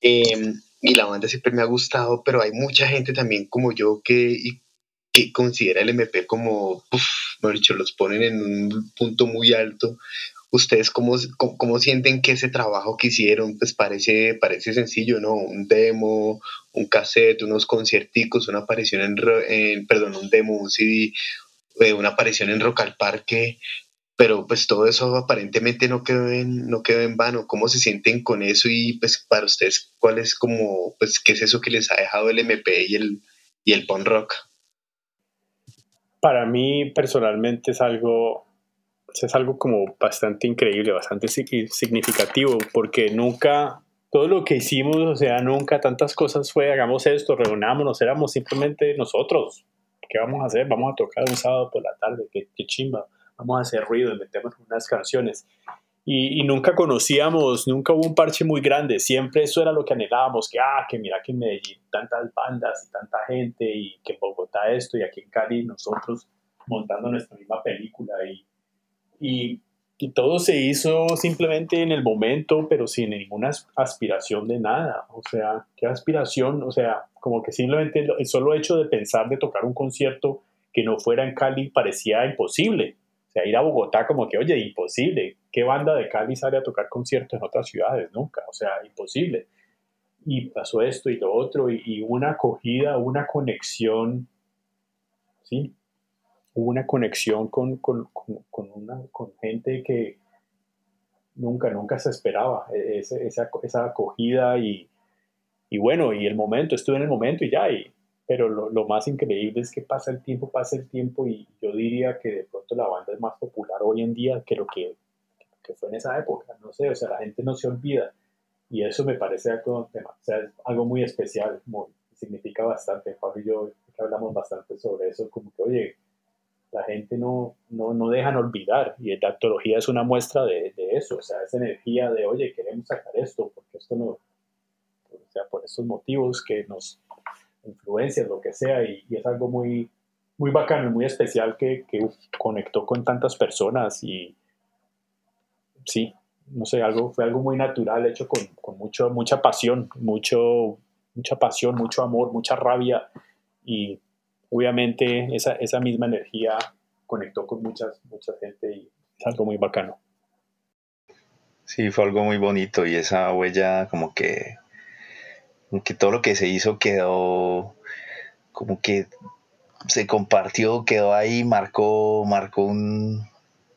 Speaker 3: Em, y la banda siempre me ha gustado, pero hay mucha gente también como yo que, que considera el MP como, uff, dicho, los ponen en un punto muy alto. ¿Ustedes cómo, cómo, sienten que ese trabajo que hicieron, pues parece, parece sencillo, ¿no? Un demo, un cassette, unos concierticos, una aparición en, perdón, un demo, un CD, eh, una aparición en Rock al Parque, pero pues todo eso aparentemente no quedó en, no quedó en vano. ¿Cómo se sienten con eso? Y pues para ustedes, ¿cuál es como, pues qué es eso que les ha dejado el MP y el, y el punk rock?
Speaker 4: Para mí personalmente es algo, es algo como bastante increíble, bastante significativo, porque nunca, todo lo que hicimos, o sea, nunca tantas cosas fue, hagamos esto, reunámonos, éramos simplemente nosotros. ¿Qué vamos a hacer? Vamos a tocar un sábado por la tarde, qué, qué chimba. Vamos a hacer ruido, metemos unas canciones y, nunca conocíamos, nunca hubo un parche muy grande, siempre eso era lo que anhelábamos, que, ah, que mira que en Medellín tantas bandas y tanta gente y que en Bogotá esto y aquí en Cali nosotros montando nuestra misma película y, y, y todo se hizo simplemente en el momento, pero sin ninguna aspiración de nada, o sea, qué aspiración, o sea, como que simplemente el solo hecho de pensar de tocar un concierto que no fuera en Cali parecía imposible, sea, ir a Bogotá como que, oye, imposible. ¿Qué banda de Cali sale a tocar conciertos en otras ciudades? Nunca, o sea, imposible. Y pasó esto y lo otro, y, una acogida, una conexión, ¿sí? una conexión con, con, con, una, con gente que nunca, nunca se esperaba. E, esa, esa, esa acogida y, y bueno, y el momento, estuve en el momento y ya, y pero lo, lo, más increíble es que pasa el tiempo, pasa el tiempo y yo diría que de pronto la banda es más popular hoy en día que lo que, que fue en esa época, no sé, o sea, la gente no se olvida y eso me parece algo, o sea, algo muy especial, muy, significa bastante, Pablo y yo hablamos bastante sobre eso, como que, oye, la gente no, no, no dejan olvidar y la actología es una muestra de, de, eso, o sea, esa energía de, oye, queremos sacar esto, porque esto no, o sea, por esos motivos que nos influencias, lo que sea, y, es algo muy, muy bacano y muy especial que, que conectó con tantas personas y sí, no sé, algo, fue algo muy natural, hecho con, con mucho, mucha pasión, mucho, mucha pasión, mucho amor, mucha rabia y obviamente esa, esa misma energía conectó con muchas, mucha gente y es algo muy bacano.
Speaker 1: Sí, fue algo muy bonito y esa huella como que que todo lo que se hizo quedó como que se compartió, quedó ahí, marcó, marcó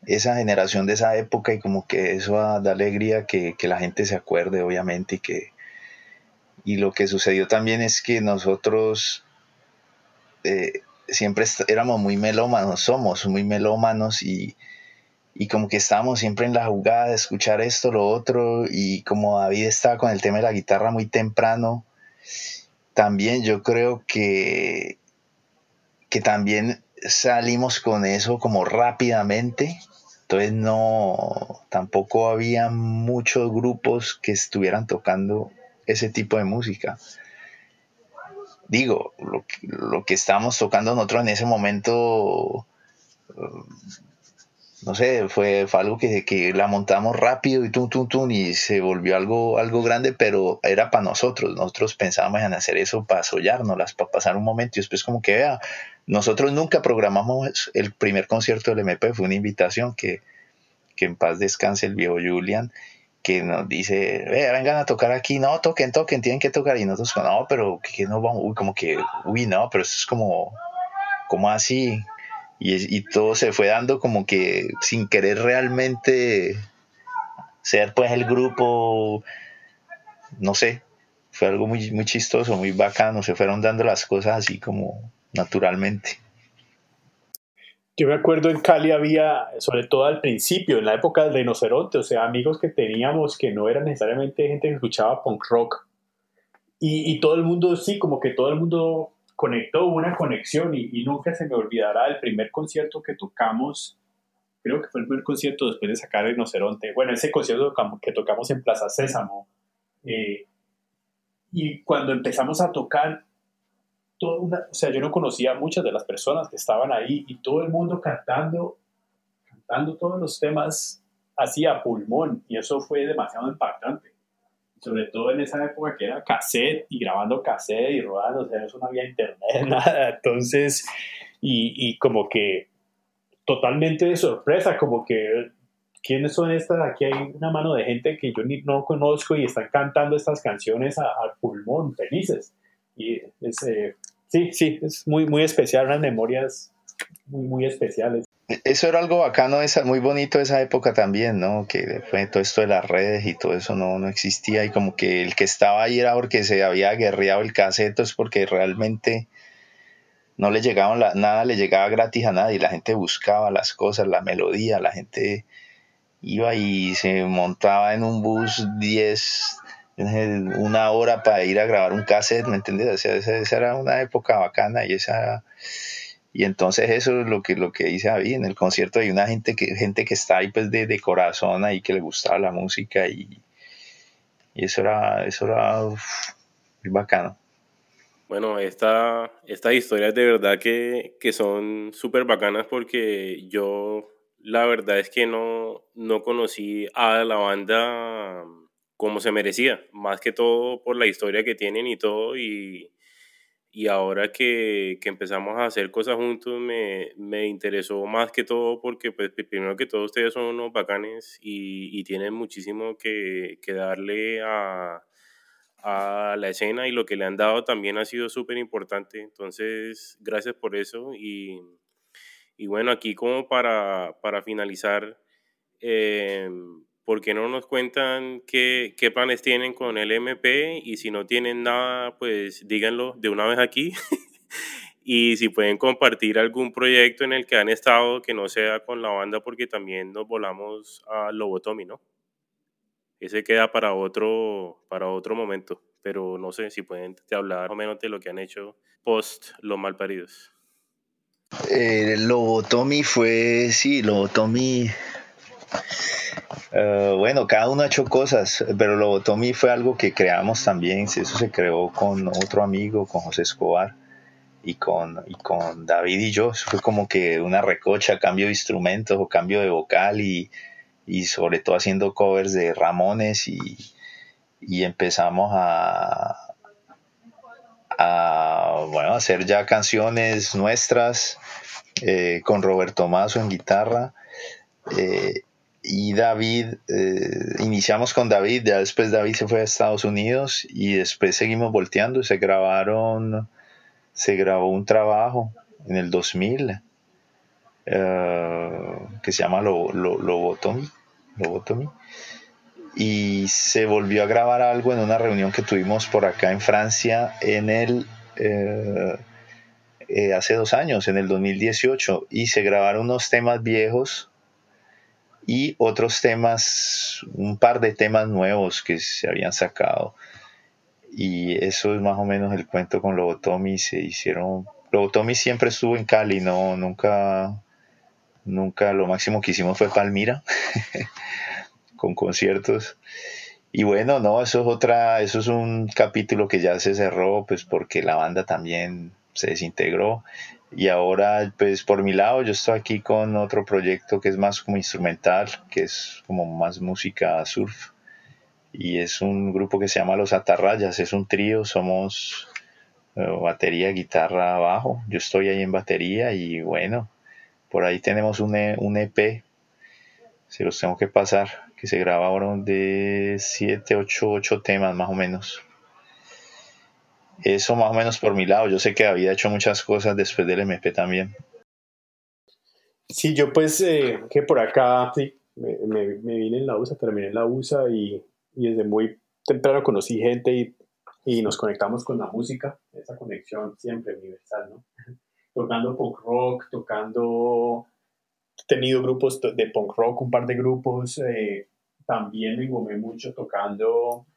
Speaker 1: esa generación de esa época y como que eso da alegría que, la gente se acuerde, obviamente, y que y lo que sucedió también es que nosotros eh, siempre éramos muy melómanos, somos muy melómanos y, y como que estábamos siempre en la jugada de escuchar esto, lo otro, y como David estaba con el tema de la guitarra muy temprano, también yo creo que, que también salimos con eso como rápidamente. Entonces no, tampoco había muchos grupos que estuvieran tocando ese tipo de música. Digo, lo, lo que estábamos tocando nosotros en ese momento no sé, fue, algo que, que, la montamos rápido y tum, tum, tum, y se volvió algo, algo grande, pero era para nosotros. Nosotros pensábamos en hacer eso para sollárnoslas, para pasar un momento y después como que vea, nosotros nunca programamos el primer concierto del MP, fue una invitación que, que en paz descanse el viejo Julian, que nos dice, vea, vengan a tocar aquí, no, toquen, toquen, tienen que tocar, y nosotros, no, pero que no vamos, uy, como que, uy, no, pero eso es como, como así, y, todo se fue dando como que sin querer realmente ser pues el grupo, no sé, fue algo muy, muy chistoso, muy bacano, se fueron dando las cosas así como naturalmente.
Speaker 4: Yo me acuerdo en Cali había, sobre todo al principio, en la época del rinoceronte, o sea, amigos que teníamos que no eran necesariamente gente que escuchaba punk rock. Y, y todo el mundo, sí, como que todo el mundo conectó una conexión y, nunca se me olvidará el primer concierto que tocamos, creo que fue el primer concierto después de sacar el Rinoceronte, bueno, ese concierto que tocamos en Plaza Sésamo, eh, y cuando empezamos a tocar, o sea, yo no conocía a muchas de las personas que estaban ahí y todo el mundo cantando, cantando todos los temas así a pulmón. Y eso fue demasiado impactante sobre todo en esa época que era cassette y grabando cassette y rodando, o sea, eso no había internet, <laughs> nada, entonces, y, y como que totalmente de sorpresa, como que, ¿quiénes son estas? Aquí hay una mano de gente que yo ni, no conozco y están cantando estas canciones al pulmón, felices. Y es, eh, sí, sí, es muy, muy especial, unas memorias muy, muy especiales.
Speaker 1: Eso era algo bacano, esa, muy bonito esa época también, ¿no? Que fue todo esto de las redes y todo eso no, no existía y como que el que estaba ahí era porque se había guerreado el caseto, es porque realmente no le llegaba nada, le llegaba gratis a nadie, la gente buscaba las cosas, la melodía, la gente iba y se montaba en un bus 10, una hora para ir a grabar un cassette, ¿me entiendes? O sea, esa era una época bacana y esa y entonces eso es lo que, lo que dice David, en el concierto hay una gente que, gente que está ahí pues de, de corazón ahí que le gustaba la música y, y eso era, eso era muy bacano.
Speaker 2: Bueno, esta, estas historias de verdad que, que son súper bacanas porque yo la verdad es que no, no conocí a la banda como se merecía, más que todo por la historia que tienen y todo y y ahora que, que, empezamos a hacer cosas juntos me, me, interesó más que todo porque pues primero que todo ustedes son unos bacanes y, y tienen muchísimo que, que darle a, a, la escena y lo que le han dado también ha sido súper importante. Entonces, gracias por eso y, y bueno, aquí como para, para finalizar, eh, ¿por qué no nos cuentan qué, qué, planes tienen con el MP? Y si no tienen nada, pues díganlo de una vez aquí. <laughs> y si pueden compartir algún proyecto en el que han estado que no sea con la banda, porque también nos volamos a Lobotomy, ¿no? Ese queda para otro, para otro momento, pero no sé si pueden hablar o menos de lo que han hecho post Los Malparidos.
Speaker 1: Eh, Lobotomy fue, sí, Lobotomy Uh, bueno, cada uno ha hecho cosas, pero Lobotomy fue algo que creamos también. Eso se creó con otro amigo, con José Escobar y con, David y yo. Eso fue como que una recocha, cambio de instrumentos o cambio de vocal y, sobre todo haciendo covers de Ramones y, empezamos a, a hacer ya canciones nuestras eh, con Roberto Mazo en guitarra. Eh, y David, eh, iniciamos con David, ya después David se fue a Estados Unidos y después seguimos volteando, se grabaron, se grabó un trabajo en el 2000 eh, que se llama Lobotomy, Lobotomy. Y se volvió a grabar algo en una reunión que tuvimos por acá en Francia en el eh, hace dos años, en el 2018, y se grabaron unos temas viejos y otros temas, un par de temas nuevos que se habían sacado. Y eso es más o menos el cuento con Lobotomy. Se hicieron. Lobotomy siempre estuvo en Cali, no, nunca, nunca lo máximo que hicimos fue Palmira, <laughs> con conciertos. Y bueno, no, eso es otra, eso es un capítulo que ya se cerró, pues porque la banda también se desintegró y ahora, pues por mi lado, yo estoy aquí con otro proyecto que es más como instrumental, que es como más música surf. Y es un grupo que se llama Los Atarrayas, es un trío, somos eh, batería, guitarra, bajo. Yo estoy ahí en batería y bueno, por ahí tenemos un, e, un EP, se los tengo que pasar, que se graba ahora de 7, 8, 8 temas más o menos. Eso más o menos por mi lado. Yo sé que había hecho muchas cosas después del MP también.
Speaker 4: Sí, yo pues eh, que por acá sí, me, vine en la USA, terminé en la USA y, y desde muy temprano conocí gente y, y, nos conectamos con la música, esa conexión siempre universal, ¿no? <laughs> Tocando punk rock, tocando, he tenido grupos de punk rock, un par de grupos, eh, también me engomé mucho tocando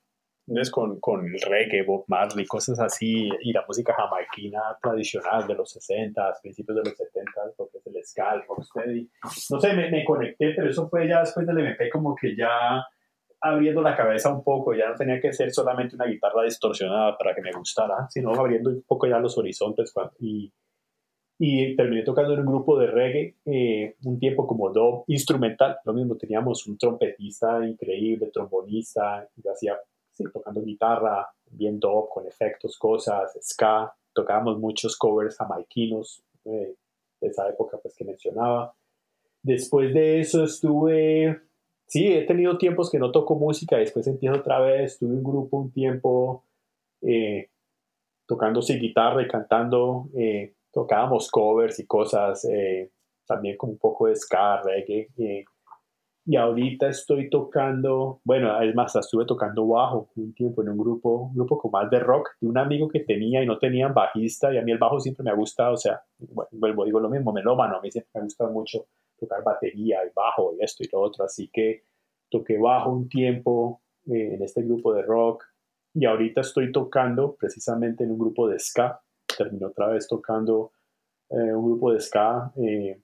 Speaker 4: con, con el reggae, Bob Marley, cosas así, y la música jamaiquina tradicional de los 60, principios de los 70, porque es el ska, el rocksteady. No sé, me, me, conecté, pero eso fue ya después del MP como que ya abriendo la cabeza un poco, ya no tenía que ser solamente una guitarra distorsionada para que me gustara, sino abriendo un poco ya los horizontes y, y terminé tocando en un grupo de reggae eh, un tiempo como do instrumental, lo mismo, teníamos un trompetista increíble, trombonista, y hacía tocando guitarra, viendo con efectos, cosas, ska, tocábamos muchos covers jamaiquinos eh, de esa época pues que mencionaba. Después de eso estuve, sí, he tenido tiempos que no toco música, después empiezo otra vez, tuve un grupo un tiempo eh, tocando guitarra y cantando, eh, tocábamos covers y cosas, también con un poco de ska, reggae, y ahorita estoy tocando, bueno, es más, estuve tocando bajo un tiempo en un grupo, un grupo con más de rock, de un amigo que tenía y no tenían bajista, y a mí el bajo siempre me ha gustado, o sea, vuelvo, digo lo mismo, melómano, a mí siempre me ha gustado mucho tocar batería y bajo y esto y lo otro, así que toqué bajo un tiempo eh, en este grupo de rock, y ahorita estoy tocando precisamente en un grupo de ska, terminé otra vez tocando eh, un grupo de ska, eh,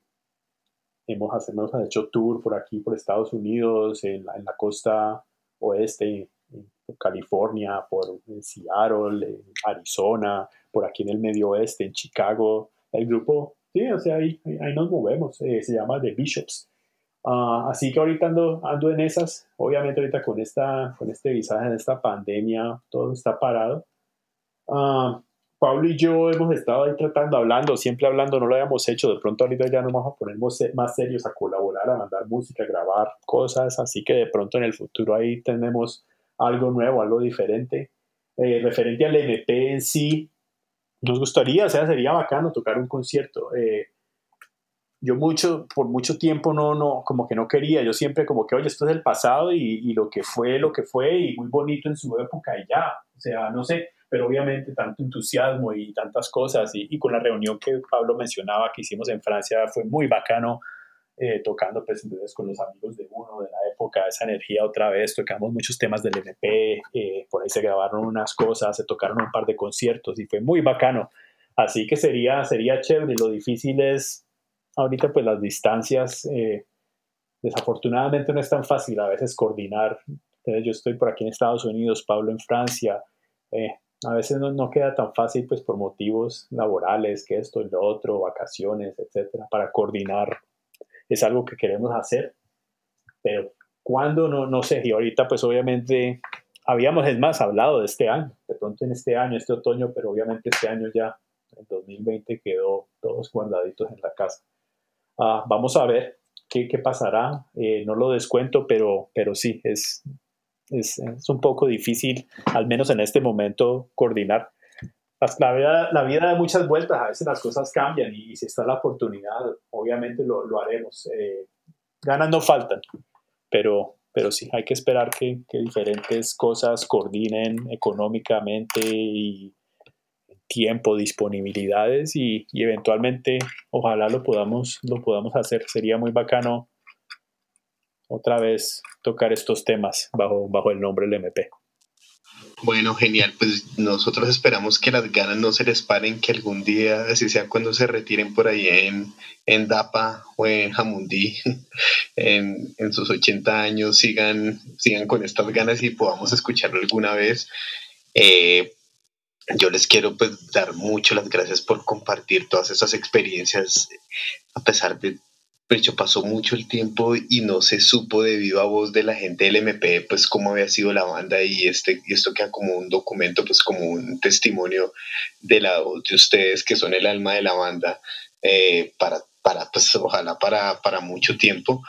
Speaker 4: hemos, hemos hecho tour por aquí, por Estados Unidos, en la, en la costa oeste, en California, por Seattle, en Arizona, por aquí en el medio oeste, en Chicago. El grupo, sí, o sea, ahí, ahí nos movemos, eh, se llama The Bishops. Uh, así que ahorita ando, ando en esas, obviamente ahorita con, esta, con este visaje de esta pandemia, todo está parado. Uh, Pablo y yo hemos estado ahí tratando, hablando, siempre hablando, no lo habíamos hecho, de pronto ahorita ya nos vamos a poner más serios a colaborar, a mandar música, a grabar cosas, así que de pronto en el futuro ahí tenemos algo nuevo, algo diferente. Eh, referente al MP en sí, nos gustaría, o sea, sería bacano tocar un concierto. Eh, yo mucho, por mucho tiempo no, no, como que no quería, yo siempre como que, oye, esto es el pasado y, y lo que fue, lo que fue y muy bonito en su época y ya, o sea, no sé, pero obviamente tanto entusiasmo y tantas cosas y, con la reunión que Pablo mencionaba que hicimos en Francia fue muy bacano eh, tocando pues con los amigos de uno de la época, esa energía otra vez, tocamos muchos temas del MP, eh, por ahí se grabaron unas cosas, se tocaron un par de conciertos y fue muy bacano, así que sería, sería chévere, lo difícil es ahorita pues las distancias, eh, desafortunadamente no es tan fácil a veces coordinar, entonces yo estoy por aquí en Estados Unidos, Pablo en Francia, eh, a veces no, no, queda tan fácil pues por motivos laborales, que esto y lo otro, vacaciones, etcétera, para coordinar. Es algo que queremos hacer, pero cuando no, no sé, y ahorita pues obviamente habíamos es más hablado de este año, de pronto en este año, este otoño, pero obviamente este año ya, en 2020 quedó todos guardaditos en la casa. Ah, vamos a ver qué, qué pasará, eh, no lo descuento, pero, pero sí, es, es, un poco difícil, al menos en este momento, coordinar. La vida, la vida da muchas vueltas, a veces las cosas cambian y, si está la oportunidad, obviamente lo, lo haremos. Eh, ganas no faltan, pero, pero sí, hay que esperar que, que diferentes cosas coordinen económicamente y tiempo, disponibilidades y, y, eventualmente ojalá lo podamos, lo podamos hacer. Sería muy bacano otra vez tocar estos temas bajo, bajo el nombre del MP.
Speaker 3: Bueno, genial. Pues nosotros esperamos que las ganas no se les paren, que algún día, así sea cuando se retiren por ahí en, en Dapa o en Jamundí, <laughs> en, en, sus 80 años, sigan, sigan con estas ganas y podamos escucharlo alguna vez. Eh, yo les quiero pues dar mucho las gracias por compartir todas esas experiencias, a pesar de hecho pasó mucho el tiempo y no se supo de viva voz de la gente del MP, pues cómo había sido la banda y, este, y esto queda como un documento, pues como un testimonio de la voz de ustedes que son el alma de la banda eh, para, para, pues ojalá para, para mucho tiempo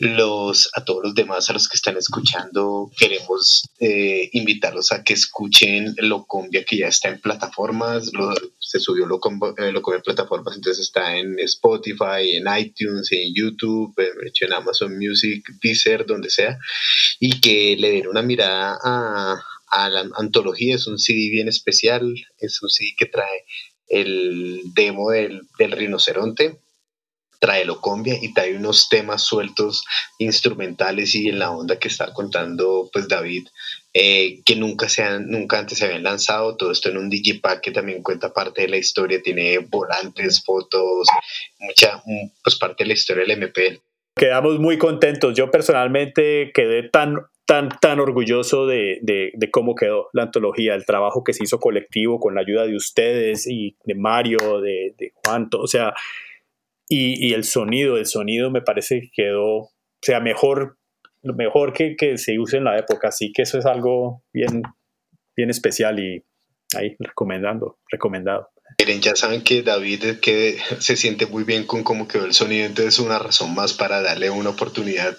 Speaker 3: los, a todos los demás, a los que están escuchando, queremos eh, invitarlos a que escuchen Locombia, que ya está en plataformas, se subió Locombia, eh, en plataformas, entonces está en Spotify, en iTunes, en YouTube, en Amazon Music, Deezer, donde sea, y que le den una mirada a, a la antología, es un CD bien especial, es un CD que trae el demo del, del rinoceronte, trae Locombia y trae unos temas sueltos instrumentales y en la onda que está contando pues David eh, que nunca se han, nunca antes se habían lanzado. Todo esto en un digipack que también cuenta parte de la historia. Tiene volantes fotos mucha pues parte de la historia del MP
Speaker 4: quedamos muy contentos. Yo personalmente quedé tan tan, tan orgulloso de, de, de, cómo quedó la antología, el trabajo que se hizo colectivo con la ayuda de ustedes y de Mario, de, de Juan, o sea, y, el sonido, el sonido me parece que quedó, o sea, mejor, mejor que, que se use en la época, así que eso es algo bien, bien especial y ahí recomendando, recomendado.
Speaker 3: Miren, ya saben que David que se siente muy bien con cómo quedó el sonido, entonces es una razón más para darle una oportunidad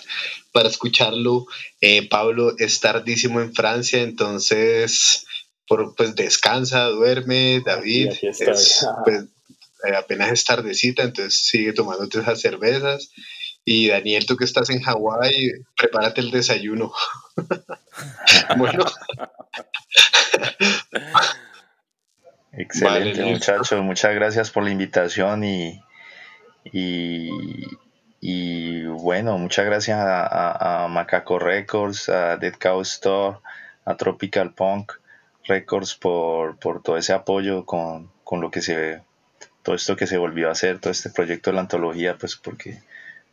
Speaker 3: para escucharlo. Eh, Pablo es tardísimo en Francia, entonces por, pues descansa, duerme, David. pues, eh, apenas es tardecita, entonces sigue tomándote esas cervezas. Y Daniel, tú que estás en Hawái, prepárate el desayuno. <laughs> bueno.
Speaker 1: Excelente, muchachos. Muchas gracias por la invitación y, y, bueno, muchas gracias a, Macaco Records, a Dead Cow Store, a Tropical Punk Records por, por todo ese apoyo con, con lo que se todo esto que se volvió a hacer, todo este proyecto de la antología, pues porque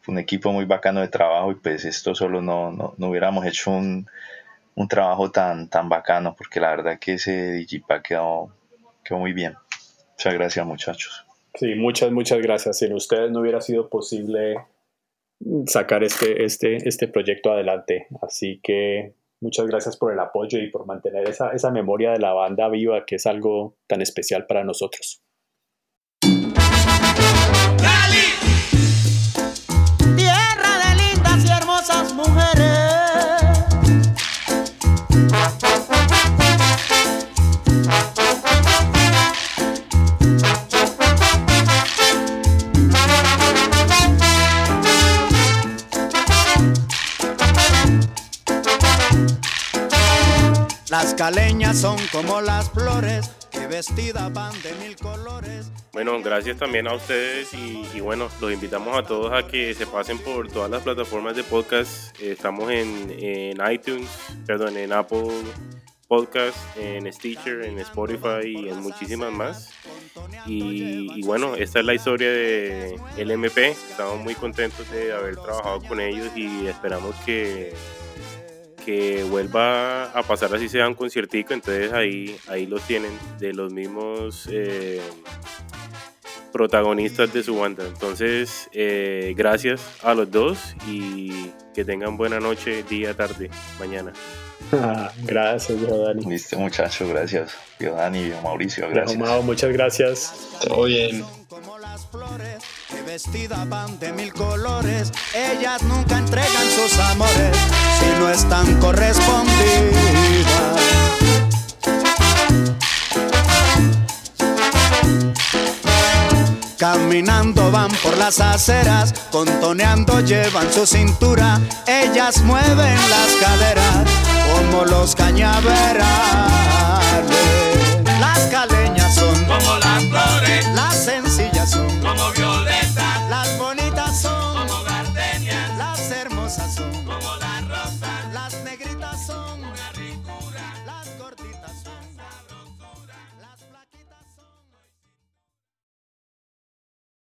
Speaker 1: fue un equipo muy bacano de trabajo y pues esto solo no, no, no hubiéramos hecho un, un, trabajo tan, tan bacano, porque la verdad que ese Digipack quedó, quedó muy bien. Muchas gracias muchachos.
Speaker 4: Sí, muchas, muchas gracias. Sin ustedes no hubiera sido posible sacar este, este, este proyecto adelante. Así que Muchas gracias por el apoyo y por mantener esa, esa memoria de la banda viva, que es algo tan especial para nosotros.
Speaker 2: Caleñas son como las flores que vestidas van de mil colores. Bueno, gracias también a ustedes y, bueno, los invitamos a todos a que se pasen por todas las plataformas de podcast. Estamos en, iTunes, perdón, en Apple Podcast, en Stitcher, en Spotify y en muchísimas más. Y, y, bueno, esta es la historia de LMP. Estamos muy contentos de haber trabajado con ellos y esperamos que que vuelva a pasar así sea un conciertico, entonces ahí, ahí los tienen de los mismos eh, protagonistas de su banda. Entonces, eh, gracias a los dos y que tengan buena noche, día, tarde, mañana. <laughs>
Speaker 4: gracias, Dani.
Speaker 1: Listo, muchachos, gracias. Dani, Mauricio, gracias.
Speaker 4: muchas gracias.
Speaker 3: Todo bien
Speaker 2: de vestida van de mil colores, ellas nunca entregan sus amores si no están correspondidas. Caminando van por las aceras, contoneando llevan su cintura, ellas mueven las caderas como los cañaverales. Las caleñas son como las flores